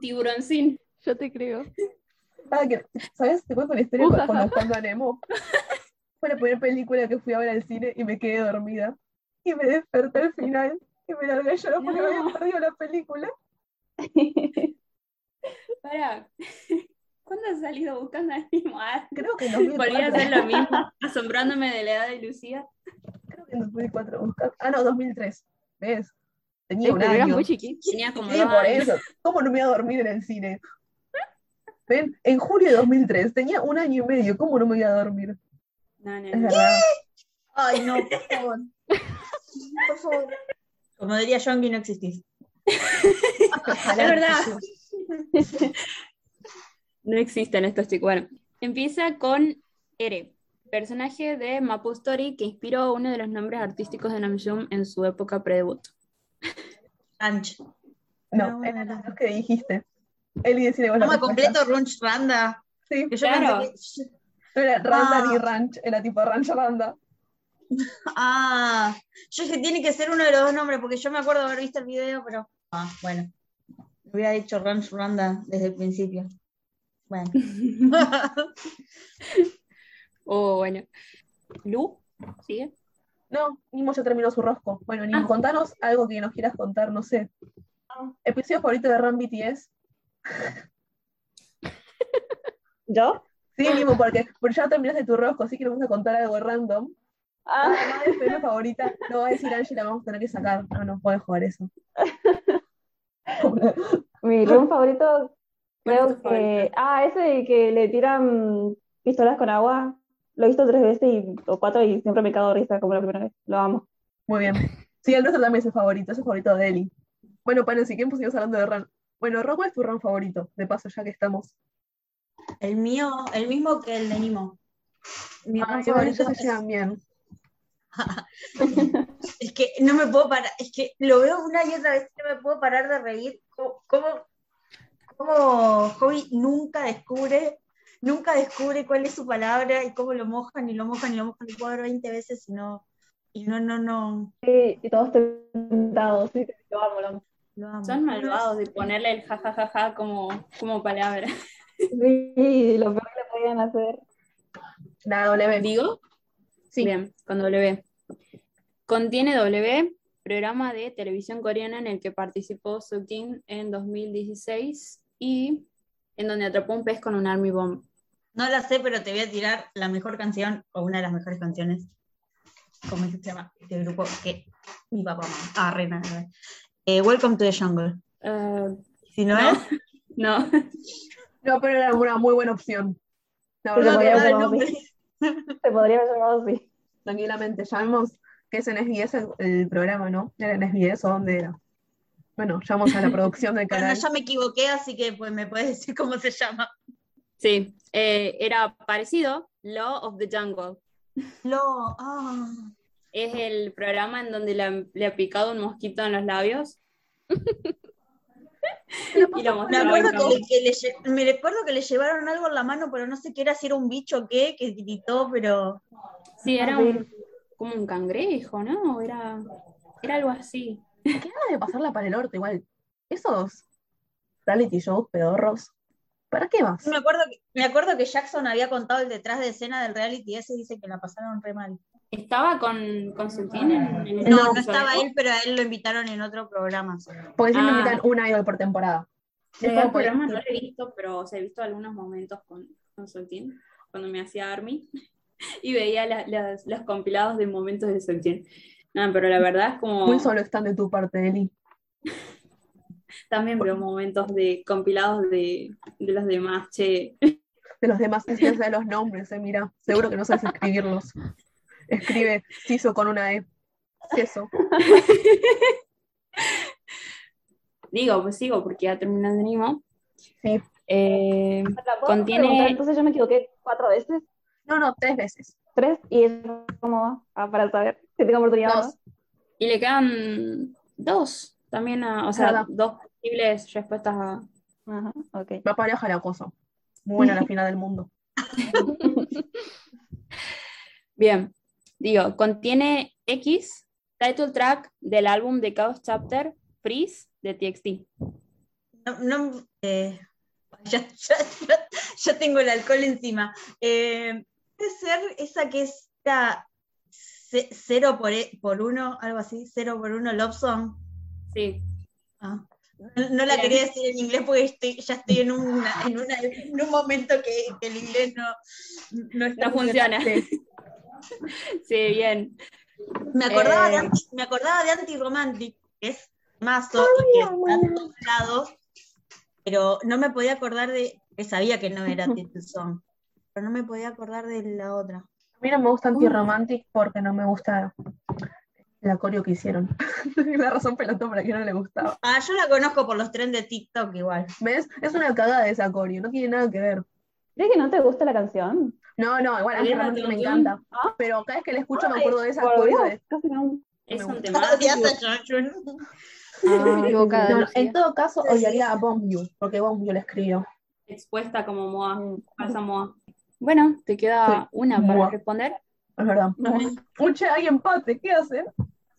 Tiburoncín. Yo te creo. Ah, que- ¿Sabes? Te cuento la historia con- cuando buscando a Nemo. [LAUGHS] Fue la primera película que fui a ver al cine y me quedé dormida. Y me desperté al final y me largué llorar porque No. me había perdido la película. [LAUGHS] Para. [LAUGHS] ¿Cuándo has salido buscando a Nemo? Ah, Creo que en 2004. Volví a hacer lo mismo, asombrándome de la edad de Lucía. Creo que en 2004. busca- Ah, no, 2003. ¿Ves? Tenía Eh, un pero eras año. muy. Tenía como Sí, por eso. ¿Cómo no me iba a dormir en el cine? ¿Ven? En julio de 2003. Tenía un año y medio. ¿Cómo no me iba a dormir? No, no, Es no. verdad. Ay, no, por favor. [LAUGHS] Por favor. Como diría Yongi, no existís. Es verdad. No existen estos chicos. Bueno, empieza con Ere, personaje de Mapu Story que inspiró uno de los nombres artísticos de Namjoon en su época pre-debut. Ranch. No, No, era no. lo que dijiste. Eli respuesta. completo Runch Randa. Sí, Que yo Claro. pensé que- no era Randa Ah. ni Ranch, era tipo Ranch Randa. [LAUGHS] Ah, yo dije, tiene que ser uno de los dos nombres, porque yo me acuerdo de haber visto el video, pero. Ah, bueno. Hubiera dicho Ranch Randa desde el principio. Bueno. [LAUGHS] Oh, bueno. Lu, ¿sigue? No, Nimo ya terminó su rosco. Bueno, Nimo, Ah. contanos algo que nos quieras contar, no sé. ¿Episodio favorito de Ram BTS? ¿Yo? Sí, Nimo, porque, porque ya terminaste tu rosco, así que nos vamos a contar algo random. Ah, favorita, no va a decir Angela, vamos a tener que sacar. No, no puedes jugar eso. [LAUGHS] mi room favorito, ¿Cuál es creo tu que... favorito? Ah, ese de que le tiran pistolas con agua. Lo he visto tres veces y, o cuatro y siempre me cago de risa como la primera vez. Lo amo. Muy bien. Sí, el nuestro también es el favorito, es el favorito de Eli. Bueno, para el siguiente seguimos hablando de. Bueno, Ron, ¿cuál es tu Ram favorito? De paso, ya que estamos. El mío, el mismo que el de Nimo. Mi bonito favorito se llevan bien. [LAUGHS] Es que no me puedo parar, es que lo veo una y otra vez y no me puedo parar de reír. ¿Cómo, cómo, cómo Hobby nunca descubre, nunca descubre cuál es su palabra y cómo lo mojan y lo mojan y lo mojan y cuadro 20 veces y no, y no, no, no, Sí, y todos tentados. Sí, lo amo, lo amo. Son malvados de ponerle el jajajaja como, como palabra. Sí, lo peor que le podían hacer. La W. ¿Digo? Sí. Bien, con W. Contiene W, programa de televisión coreana en el que participó Sukin en 2016 y en donde atrapó un pez con un army bomb. No la sé, pero te voy a tirar la mejor canción o una de las mejores canciones. ¿Cómo se llama? Este grupo que mi papá ama. Ah, reina. Eh, Welcome to the Jungle. Eh, Si no, No. es, [LAUGHS] no, No, pero era una muy buena opción. La no verdad, me podría nombre. [LAUGHS] Se podría haber llamado así. tranquilamente. Llamemos que es en SBS el, el programa, ¿no? ¿Era en SBS o dónde era? Bueno, llamamos a la producción del [LAUGHS] Bueno, canal. ya me equivoqué, así que pues me puedes decir cómo se llama. sí, eh, era parecido, Law of the Jungle. Lo, ah, es el programa en donde le, le ha picado un mosquito en los labios. [LAUGHS] y lo Me acuerdo, que, que le, lle- me recuerdo que le llevaron algo en la mano, pero no sé qué era, si era un bicho o qué, que gritó, pero Sí, era un, como un cangrejo, ¿no? Era, era algo así. Qué ganas de pasarla para el orto, igual. Esos reality shows pedorros. ¿Para qué más? me acuerdo, que, me acuerdo que Jackson había contado el detrás de escena del reality ese y dice que la pasaron re mal. Estaba con Constantine en, en el No, no estaba él, pero a él lo invitaron en otro programa. Porque siempre Ah. invitan una idol por temporada. Es el programa que- no lo he visto, pero o sea, he visto algunos momentos con Constantine, cuando me hacía Army, [LAUGHS] y veía la- las- los compilados de momentos de Constantine. No, pero la verdad es como... Muy solo están de tu parte, Eli. [LAUGHS] También veo momentos de compilados de, de los demás, che. De los demás, siquiera sabes los nombres, eh, mira. Seguro que no sabes escribirlos. [LAUGHS] Escribe Ciso con una E. Eso. [LAUGHS] Digo, pues sigo, porque ya terminó el animo. Sí. Eh, ¿La puedo Contiene-? Entonces yo me equivoqué cuatro veces, No, no, tres veces. tres, y eso cómo va, Ah, para saber si tengo oportunidad Dos. y le quedan dos también, a- o sea, dos posibles respuestas a... no. Ajá, ok. Va pareja la cosa. Muy buena la [LAUGHS] final del mundo. [LAUGHS] Bien, digo, contiene X, title track del álbum de Chaos Chapter, Freeze, de TXT. No, no, eh, ya, ya- ya- tengo el alcohol encima. Eh, puede ser esa que está ce- cero por, e- por uno, algo así, cero por uno Love Song. Sí, Ah. No, no la quería decir en inglés porque estoy, ya estoy en, una, en, una- en un momento que, que el inglés no, no está no funciona. Sí. [LAUGHS] Sí, bien. Me acordaba, de, Eh. anti, me acordaba de Anti-Romantic, que es mazo y que está en todos lados, pero no me podía acordar de, que sabía que no era [LAUGHS] Title Song, pero no me podía acordar de la otra. A mí no me gusta Anti-Romantic porque no me gusta el acorio que hicieron. [LAUGHS] la razón pelotón para que no le gustaba. Ah, yo la conozco por los trends de TikTok igual. ¿Ves? Es una cagada ese acorio, no tiene nada que ver. ¿Crees que no te gusta la canción? No, no, igual A mí me encanta. Pero cada vez que la escucho me acuerdo de casi [LAUGHS] no. Es un tema. Ah, en todo caso, odiaría a Bomb You, porque Bomb You la escribió. Expuesta como Moa, Mm. falsa Moa. Bueno, te queda una para responder. Es verdad. Uche, hay empate, ¿qué hacen?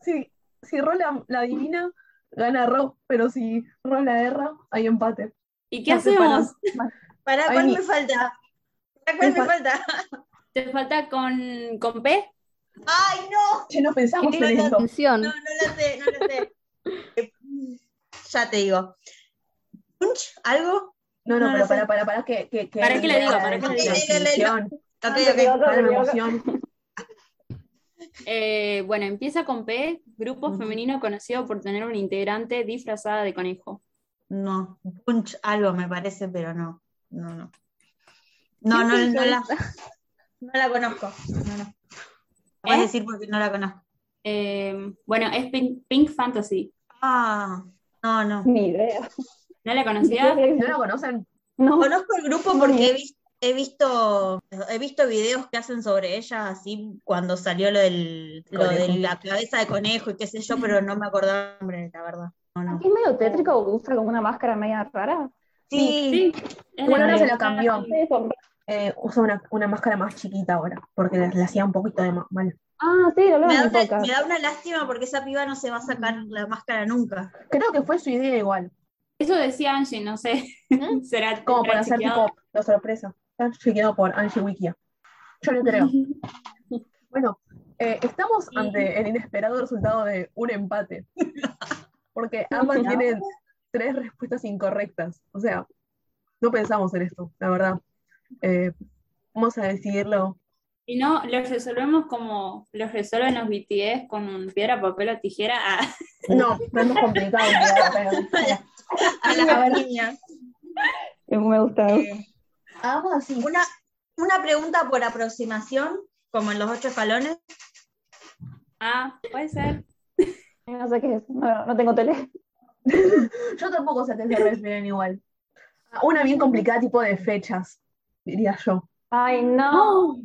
Si, si Ro la, adivina, gana Ro, pero si Ro la erra, hay empate. ¿Y qué hacemos? ¿Para [LAUGHS] cuál me falta? ¿Para cuál Me me fal- falta? [LAUGHS] ¿Te falta con, con P? ¡Ay, no! Che, no pensamos ¿Qué en esto. No, no la sé, no la sé. [LAUGHS] Eh, Ya te digo. ¿Punch? ¿Algo? No, no, No, pero para, para, para que, que, que ¿Para qué le digo? la ¿Para qué le digo? para la emoción. Eh, bueno, empieza con P, grupo femenino conocido por tener una integrante disfrazada de conejo. No, punch algo me parece, pero no. No, no. No, ¿Quién no, no, la, [LAUGHS] no la conozco. No, no. ¿Eh? decir porque no la conozco. Eh, bueno, es Pink, Pink Fantasy. Ah, no, no. Ni idea. ¿No la conocía? [LAUGHS] ¿No lo conocen? No, Conozco el grupo porque he, vis- he visto he visto videos que hacen sobre ella así cuando salió lo del lo de la cabeza de conejo y qué sé yo, pero no me acordaba el nombre, la verdad. No, no. es medio tétrico, usa como una máscara media rara. Sí, Sí. es Bueno, ahora la se la que- cambió. Sí, Eh, usa una, una máscara más chiquita ahora, porque le, le hacía un poquito de ma- mal. Ah, sí, lo me da, una, me da una lástima porque esa piba no se va a sacar la máscara nunca. Creo que fue su idea igual, Eso decía Angie, no sé. [LAUGHS] Será como para hacer tipo la sorpresa. Está chequeado por Angie Wikia. Yo le creo. [LAUGHS] Bueno, eh, estamos Sí. ante el inesperado resultado de un empate. [LAUGHS] Porque ambas No. tienen tres respuestas incorrectas. O sea, no pensamos en esto, la verdad. Eh, vamos a decidirlo. Si no, los resolvemos como los resuelven los BTS con un piedra, papel o tijera. Ah, No, no es complicado. pero- pero- [LAUGHS] A las A ver. niñas. Eh, Me gusta. Eh, Hagamos así. una, una pregunta por aproximación, como en los ocho escalones. ah, puede ser. No sé qué es. No, no tengo tele. Yo tampoco sé a qué se refieren igual. Una bien complicada, tipo de fechas, diría yo. Ay, no.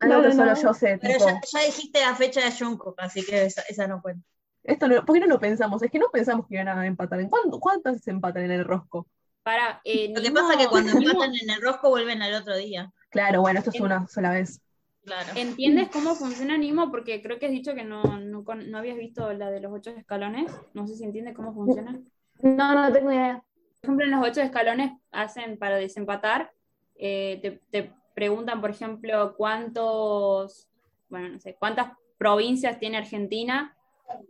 Algo No, que no, solo no. yo sé, Pero tipo, ya, ya dijiste la fecha de Jungkook, así que esa, esa no cuenta. esto no, ¿por qué no lo pensamos? Es que no pensamos que iban a empatar. ¿En cuánto, cuántas se empatan en el rosco? Para, eh, Lo que pasa es que cuando empatan en el rosco vuelven al otro día. Claro, bueno, esto es una sola vez. Claro. ¿entiendes cómo funciona Nimo? Porque creo que has dicho que no, no, con- no habías visto la de los ocho escalones. No sé si entiendes cómo funciona. No, no tengo idea. Por ejemplo, en los ocho escalones hacen para desempatar, eh, te, te preguntan, por ejemplo, cuántos, bueno, no sé, cuántas provincias tiene Argentina.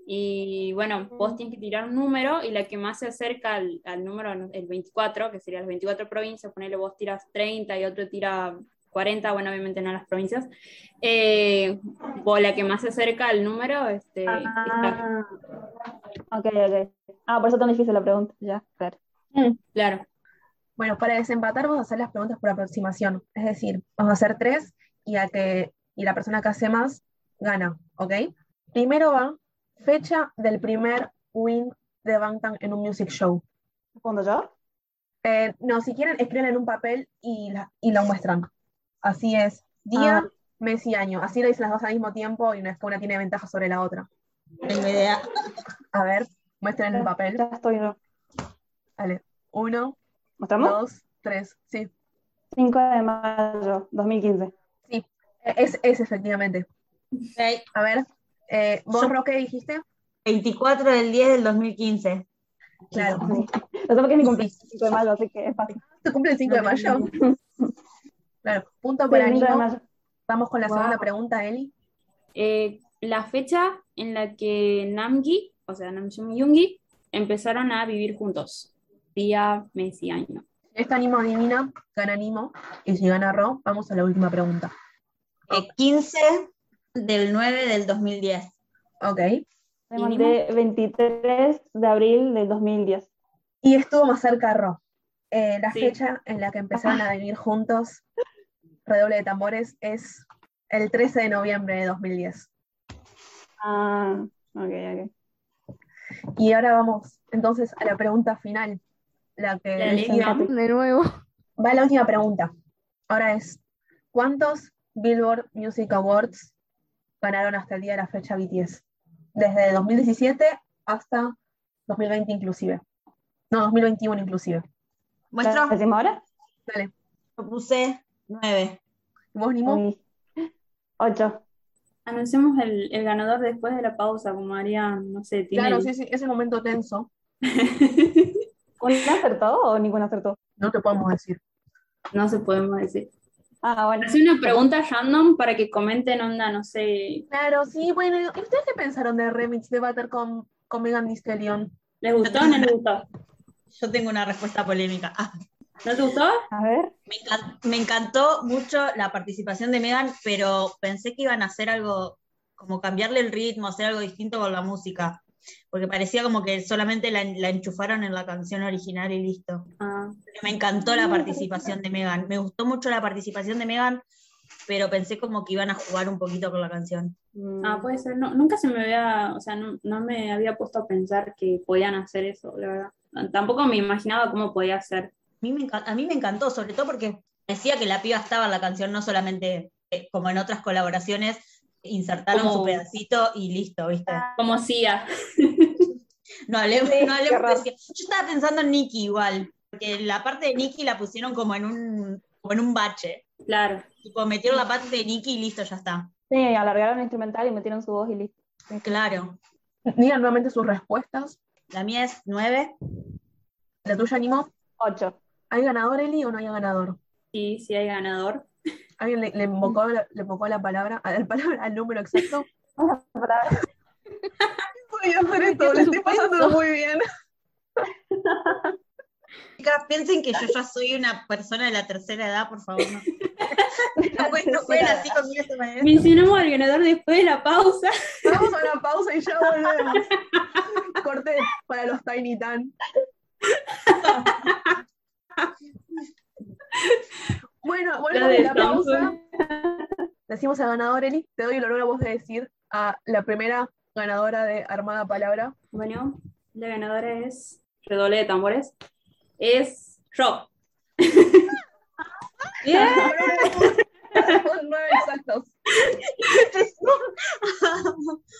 Y bueno, vos tienes que tirar un número y la que más se acerca al, al número, el 24, que serían las 24 provincias, ponele vos tiras 30 y otro tira 40, bueno, obviamente no las provincias. Eh, vos la que más se acerca al número, este, está. Ah, ok, ok. Ah, por eso tan difícil la pregunta. Ya, claro. Claro. Bueno, para desempatar vamos a hacer las preguntas por aproximación. Es decir, vamos a hacer tres y, a que, y la persona que hace más gana, ¿ok? Primero va fecha del primer win de Bangtan en un music show. ¿Respondo yo? Eh, no, si quieren, escriben en un papel y, la, y lo muestran. Así es, día, Ah. mes y año. Así lo dicen las dos al mismo tiempo y no es que una tiene ventaja sobre la otra. No tengo idea. A ver, muestren el papel. Ya estoy yo. Vale, uno, ¿Mostramos? dos, tres, sí. 5 de mayo 2015. Sí, es, es efectivamente. Ok. A ver, eh, ¿vos, Roque, dijiste? 24 del 10 del 2015. Claro. Sí. Lo sé porque es mi cumpleaños, 5 de mayo, así que es fácil. ¿Se cumple el 5 [LAUGHS] de No mayo? Claro, punto para 5 de Nimo. mayo. Vamos con la Wow. segunda pregunta, Eli. Eh, la fecha en la que Namgi, o sea, Namjoon y Yoongi, empezaron a vivir juntos. Día, mes y año. Esta Nimo adivina, gana Nimo. Y si gana Ro, vamos a la última pregunta. Eh, 15 del 9 del 2010. Ok. Te mandé 23 de abril del 2010. Y estuvo más cerca Ro. Eh, la Sí. fecha en la que empezaron a vivir juntos, redoble de tambores, es el 13 de noviembre de 2010. Ah, ok, ok. Y ahora vamos entonces a la pregunta final. La que decía-. De nuevo. Va la última pregunta. Ahora es, ¿cuántos Billboard Music Awards ganaron hasta el día de la fecha BTS? Desde 2017 hasta 2020 inclusive. No, 2021 inclusive. ¿Muestro? ¿La ahora? Dale. Yo puse 9. ¿Vos, Nimo? Uy. 8. Anunciamos el, el ganador después de la pausa, como harían, no sé, Claro, Tinelli. sí, sí, ese momento tenso. [LAUGHS] ¿Una acertó o ninguna acertó? No te podemos decir. No se podemos decir. Ah, bueno. Hace una pregunta random para que comenten onda, no sé. Claro, sí, bueno. ¿Y ustedes qué pensaron del remix de Butter con, con Megan Thee Stallion? ¿Les gustó o no les gustó? Yo tengo una respuesta polémica. Ah, ¿No te gustó? A ver. me, encan- me encantó mucho la participación de Megan, pero pensé que iban a hacer algo, como cambiarle el ritmo, hacer algo distinto con la música. Porque parecía como que solamente la, la enchufaron en la canción original y listo. Ah, me encantó la participación de Megan. Me gustó mucho la participación de Megan, pero pensé como que iban a jugar un poquito con la canción. Mm, ah, puede ser. No, nunca se me había, o sea, no, no me había puesto a pensar que podían hacer eso, la verdad. Tampoco me imaginaba cómo podía ser. A mí, me a mí me encantó, sobre todo porque decía que la piba estaba en la canción, no solamente eh, como en otras colaboraciones, insertaron Como- su pedacito y listo, ¿viste? Como Sia. No hablemos, Sí, no hablemos de. Yo estaba pensando en Nicky igual, porque la parte de Nicky la pusieron como en un, como en un bache. Claro. Tipo, metieron la parte de Nicky y listo, ya está. Sí, alargaron el instrumental y metieron su voz y listo. Claro. Digan nuevamente sus respuestas. La mía es 9. La tuya, Nimo. 8. ¿Hay ganador, Eli, o no hay ganador? Sí, sí hay ganador. ¿Alguien le, le invocó, la, le invocó la palabra, a la palabra, al número exacto? [LAUGHS] Voy a hacer esto, le estoy pasando muy bien. [LAUGHS] Chicas, piensen que yo ya soy una persona de la tercera edad, por favor. No, [LAUGHS] no pueden, no pueden así conmigo esta manera. Mencionamos al ganador después de la pausa. Vamos a una pausa y ya volvemos. Corte para los Tiny Tan. Bueno, volvemos de la pausa. Decimos al ganador, Eli. Te doy el honor a vos de decir a la primera ganadora de Armada Palabra. Bueno, la ganadora es. Redoble de tambores. Es Rob. [LAUGHS] yeah. Son nueve exactos.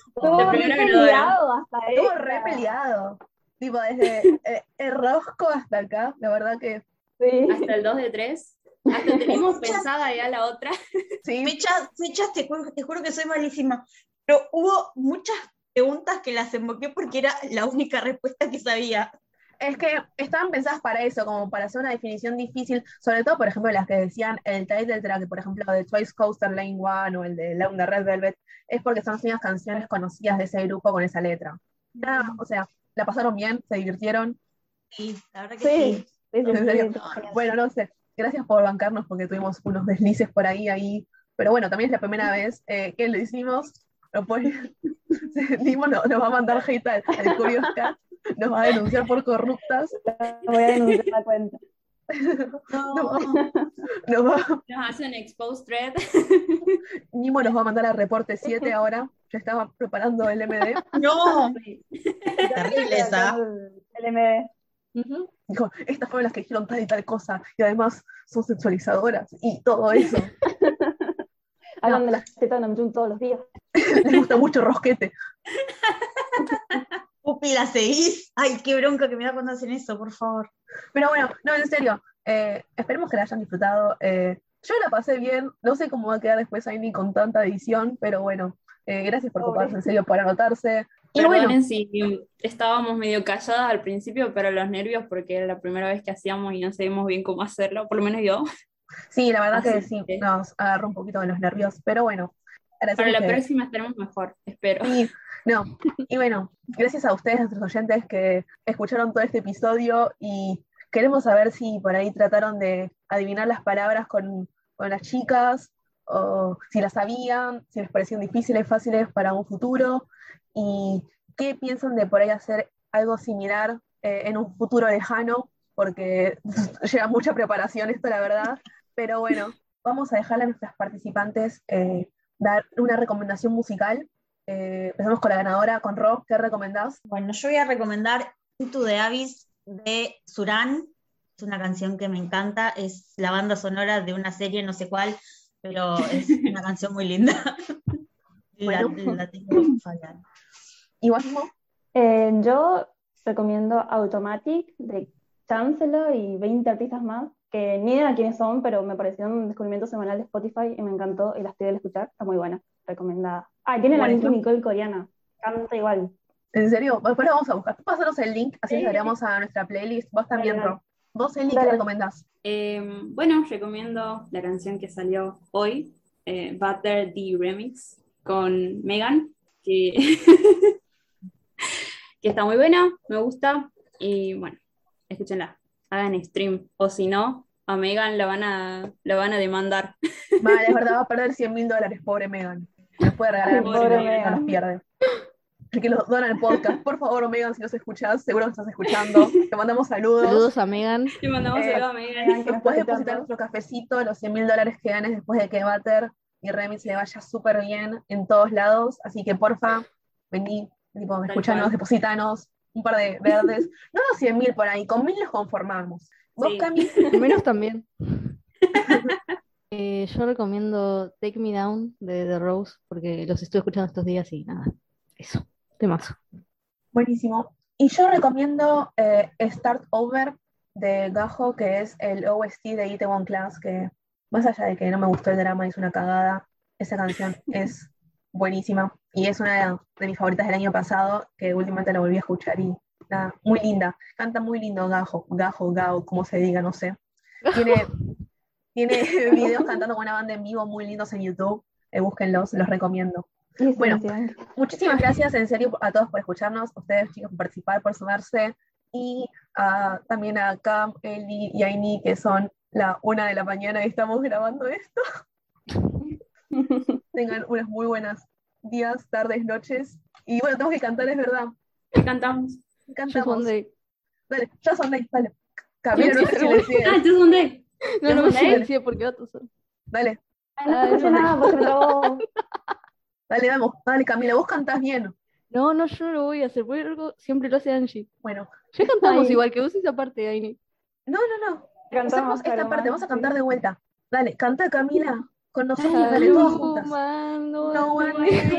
Estuvo re peleado hasta Estuvo re peleado. Tipo, desde el, el rosco hasta acá, la verdad que. Sí. Hasta el 2 de 3 hasta [LAUGHS] teníamos pensada ya la otra. sí. [LAUGHS] Fechas, fechas, te, juro- te juro que soy malísima. Pero hubo muchas preguntas que las invoqué porque era la única respuesta que sabía. Es que estaban pensadas para eso, como para hacer una definición difícil, sobre todo, por ejemplo, las que decían el title track, por ejemplo, de Twice Coaster Lane One o el de Lawn de Red Velvet, es porque son las únicas canciones conocidas de ese grupo con esa letra. Nada, o sea, la pasaron bien, se divirtieron. Sí, la verdad que Sí, sí. sí, [LAUGHS] sí, ¿En sí, serio? sí, genial. Bueno, no sé, gracias por bancarnos porque tuvimos unos deslices por ahí, ahí. Pero bueno, también es la primera vez eh, que lo hicimos. Lo [LAUGHS] nos, nos va a mandar hate al, al Curious Cat, nos va a denunciar por corruptas. Voy a denunciar la cuenta. [LAUGHS] No, Nos va- Nos hacen expose thread. Nimo nos va a mandar a reporte 7 ahora. Ya estaba preparando el MD. no. Sí. Terrible esa. El MD. Dijo, estas fueron las que dijeron tal y tal cosa. Y además son sexualizadoras y todo eso. [LAUGHS] Hablan de las tetas de Namjoon todos los días. [LAUGHS] Les gusta mucho rosquete. [LAUGHS] Pupi, la seguís. Ay, qué bronca que me da cuando hacen eso, por favor. Pero bueno, no, en serio. eh, esperemos que la hayan disfrutado. eh, yo la pasé bien. No sé cómo va a quedar después Aini con tanta edición, pero bueno. eh, gracias por Pobre. ocuparse en serio por anotarse. Y bueno, Perdonen si estábamos medio calladas al principio, pero los nervios porque era la primera vez que hacíamos y no sabíamos bien cómo hacerlo, por lo menos yo. sí, la verdad que Así sí, que- nos agarró un poquito de los nervios. Pero bueno. Para la próxima estaremos mejor, espero. Sí, no. Y bueno, gracias a ustedes, a nuestros oyentes que escucharon todo este episodio y queremos saber si por ahí trataron de adivinar las palabras con, con las chicas o si las sabían, si les parecían difíciles, fáciles para un futuro y qué piensan de por ahí hacer algo similar eh, en un futuro lejano, porque [LAUGHS] lleva mucha preparación esto, la verdad. Pero bueno, vamos a dejarle a nuestras participantes eh, dar una recomendación musical. Eh, empezamos con la ganadora, con Rob. ¿Qué recomendás? Bueno, yo voy a recomendar Into the Abyss de Suran. Es una canción que me encanta. Es la banda sonora de una serie, no sé cuál, pero es [LAUGHS] una canción muy linda. [LAUGHS] La, Bueno. la tengo que fallar. ¿Y vos, Mo? Eh, yo recomiendo Automatic de Chancellor y 20 artistas más, que ni idea quiénes son, pero me pareció un descubrimiento semanal de Spotify y me encantó y la estoy de escuchar. Está muy buena, recomendada. Ah, tiene la. Nicki Nicole coreana. Canta igual. ¿En serio? Después la vamos a buscar. Pásanos el link, así Sí. agregamos a nuestra playlist. Vos también, Rob. Vos, Eli, ¿qué recomendás? Eh, bueno, recomiendo la canción que salió hoy, eh, Butter the Remix, con Megan, que, [LAUGHS] que está muy buena, me gusta. Y bueno, escúchenla, hagan stream. O si no, a Megan la van a, la van a demandar. Vale, es verdad, va a [LAUGHS] perder 100 mil dólares, pobre Megan. Nos puede regalar Pobre Megan. los pierde. [LAUGHS] Que los dona el podcast. Por favor, Megan, si nos escuchás, seguro que estás escuchando. Te mandamos saludos. Saludos a Megan. Le mandamos Eh, saludos a Megan. Que Nos nos puedes depositar nuestro cafecito, los 100 mil dólares que ganes después de que Butter y Remix le vaya súper bien en todos lados. Así que porfa, vení, tipo, escuchanos, depositanos un par de verdes. [LAUGHS] No los 100 mil por ahí, con mil nos conformamos. ¿Vos, Sí. Cami? [LAUGHS] Menos también. Eh, yo recomiendo Take Me Down de The Rose porque los estuve escuchando estos días y nada, eso, temazo. Buenísimo. Y yo recomiendo eh, Start Over de Gajo, que es el OST de Itaewon Class, que más allá de que no me gustó el drama, es una cagada, esa canción [LAUGHS] es buenísima y es una de, mis favoritas del año pasado, que últimamente la volví a escuchar y nada, muy linda. Canta muy lindo Gajo, Gajo, Gao, como se diga, no sé. Tiene, [LAUGHS] tiene [LAUGHS] videos cantando con una banda en vivo muy lindos en YouTube, eh, búsquenlos, los recomiendo. Sí, sí, Bueno. Muchísimas gracias en serio a todos por escucharnos, a ustedes chicos por participar, por sumarse y a- también a Cam, Eli y Aini que son la una de la mañana y estamos grabando esto. [LAUGHS] Tengan unas muy buenas días, tardes, noches y bueno, tenemos que cantar, es verdad. ¿Qué cantamos? Cantamos. Dale, ya son de, dale. Camila, no te Ah, silencies. Just One Day. No, no me silencié porque va a toser. Dale, Ay, no escuché nada me trabó. [LAUGHS] dale, vamos, dale, Camila, vos cantás bien. No, no, yo no lo voy a hacer, porque algo siempre lo hace Angie. Bueno, Ya cantamos Ay. igual que vos esa parte, Aini. no, no, no. Cantamos, Hacemos esta parte, vamos a cantar de vuelta. Dale, canta Camila con nosotros, dale, todas juntas. No one is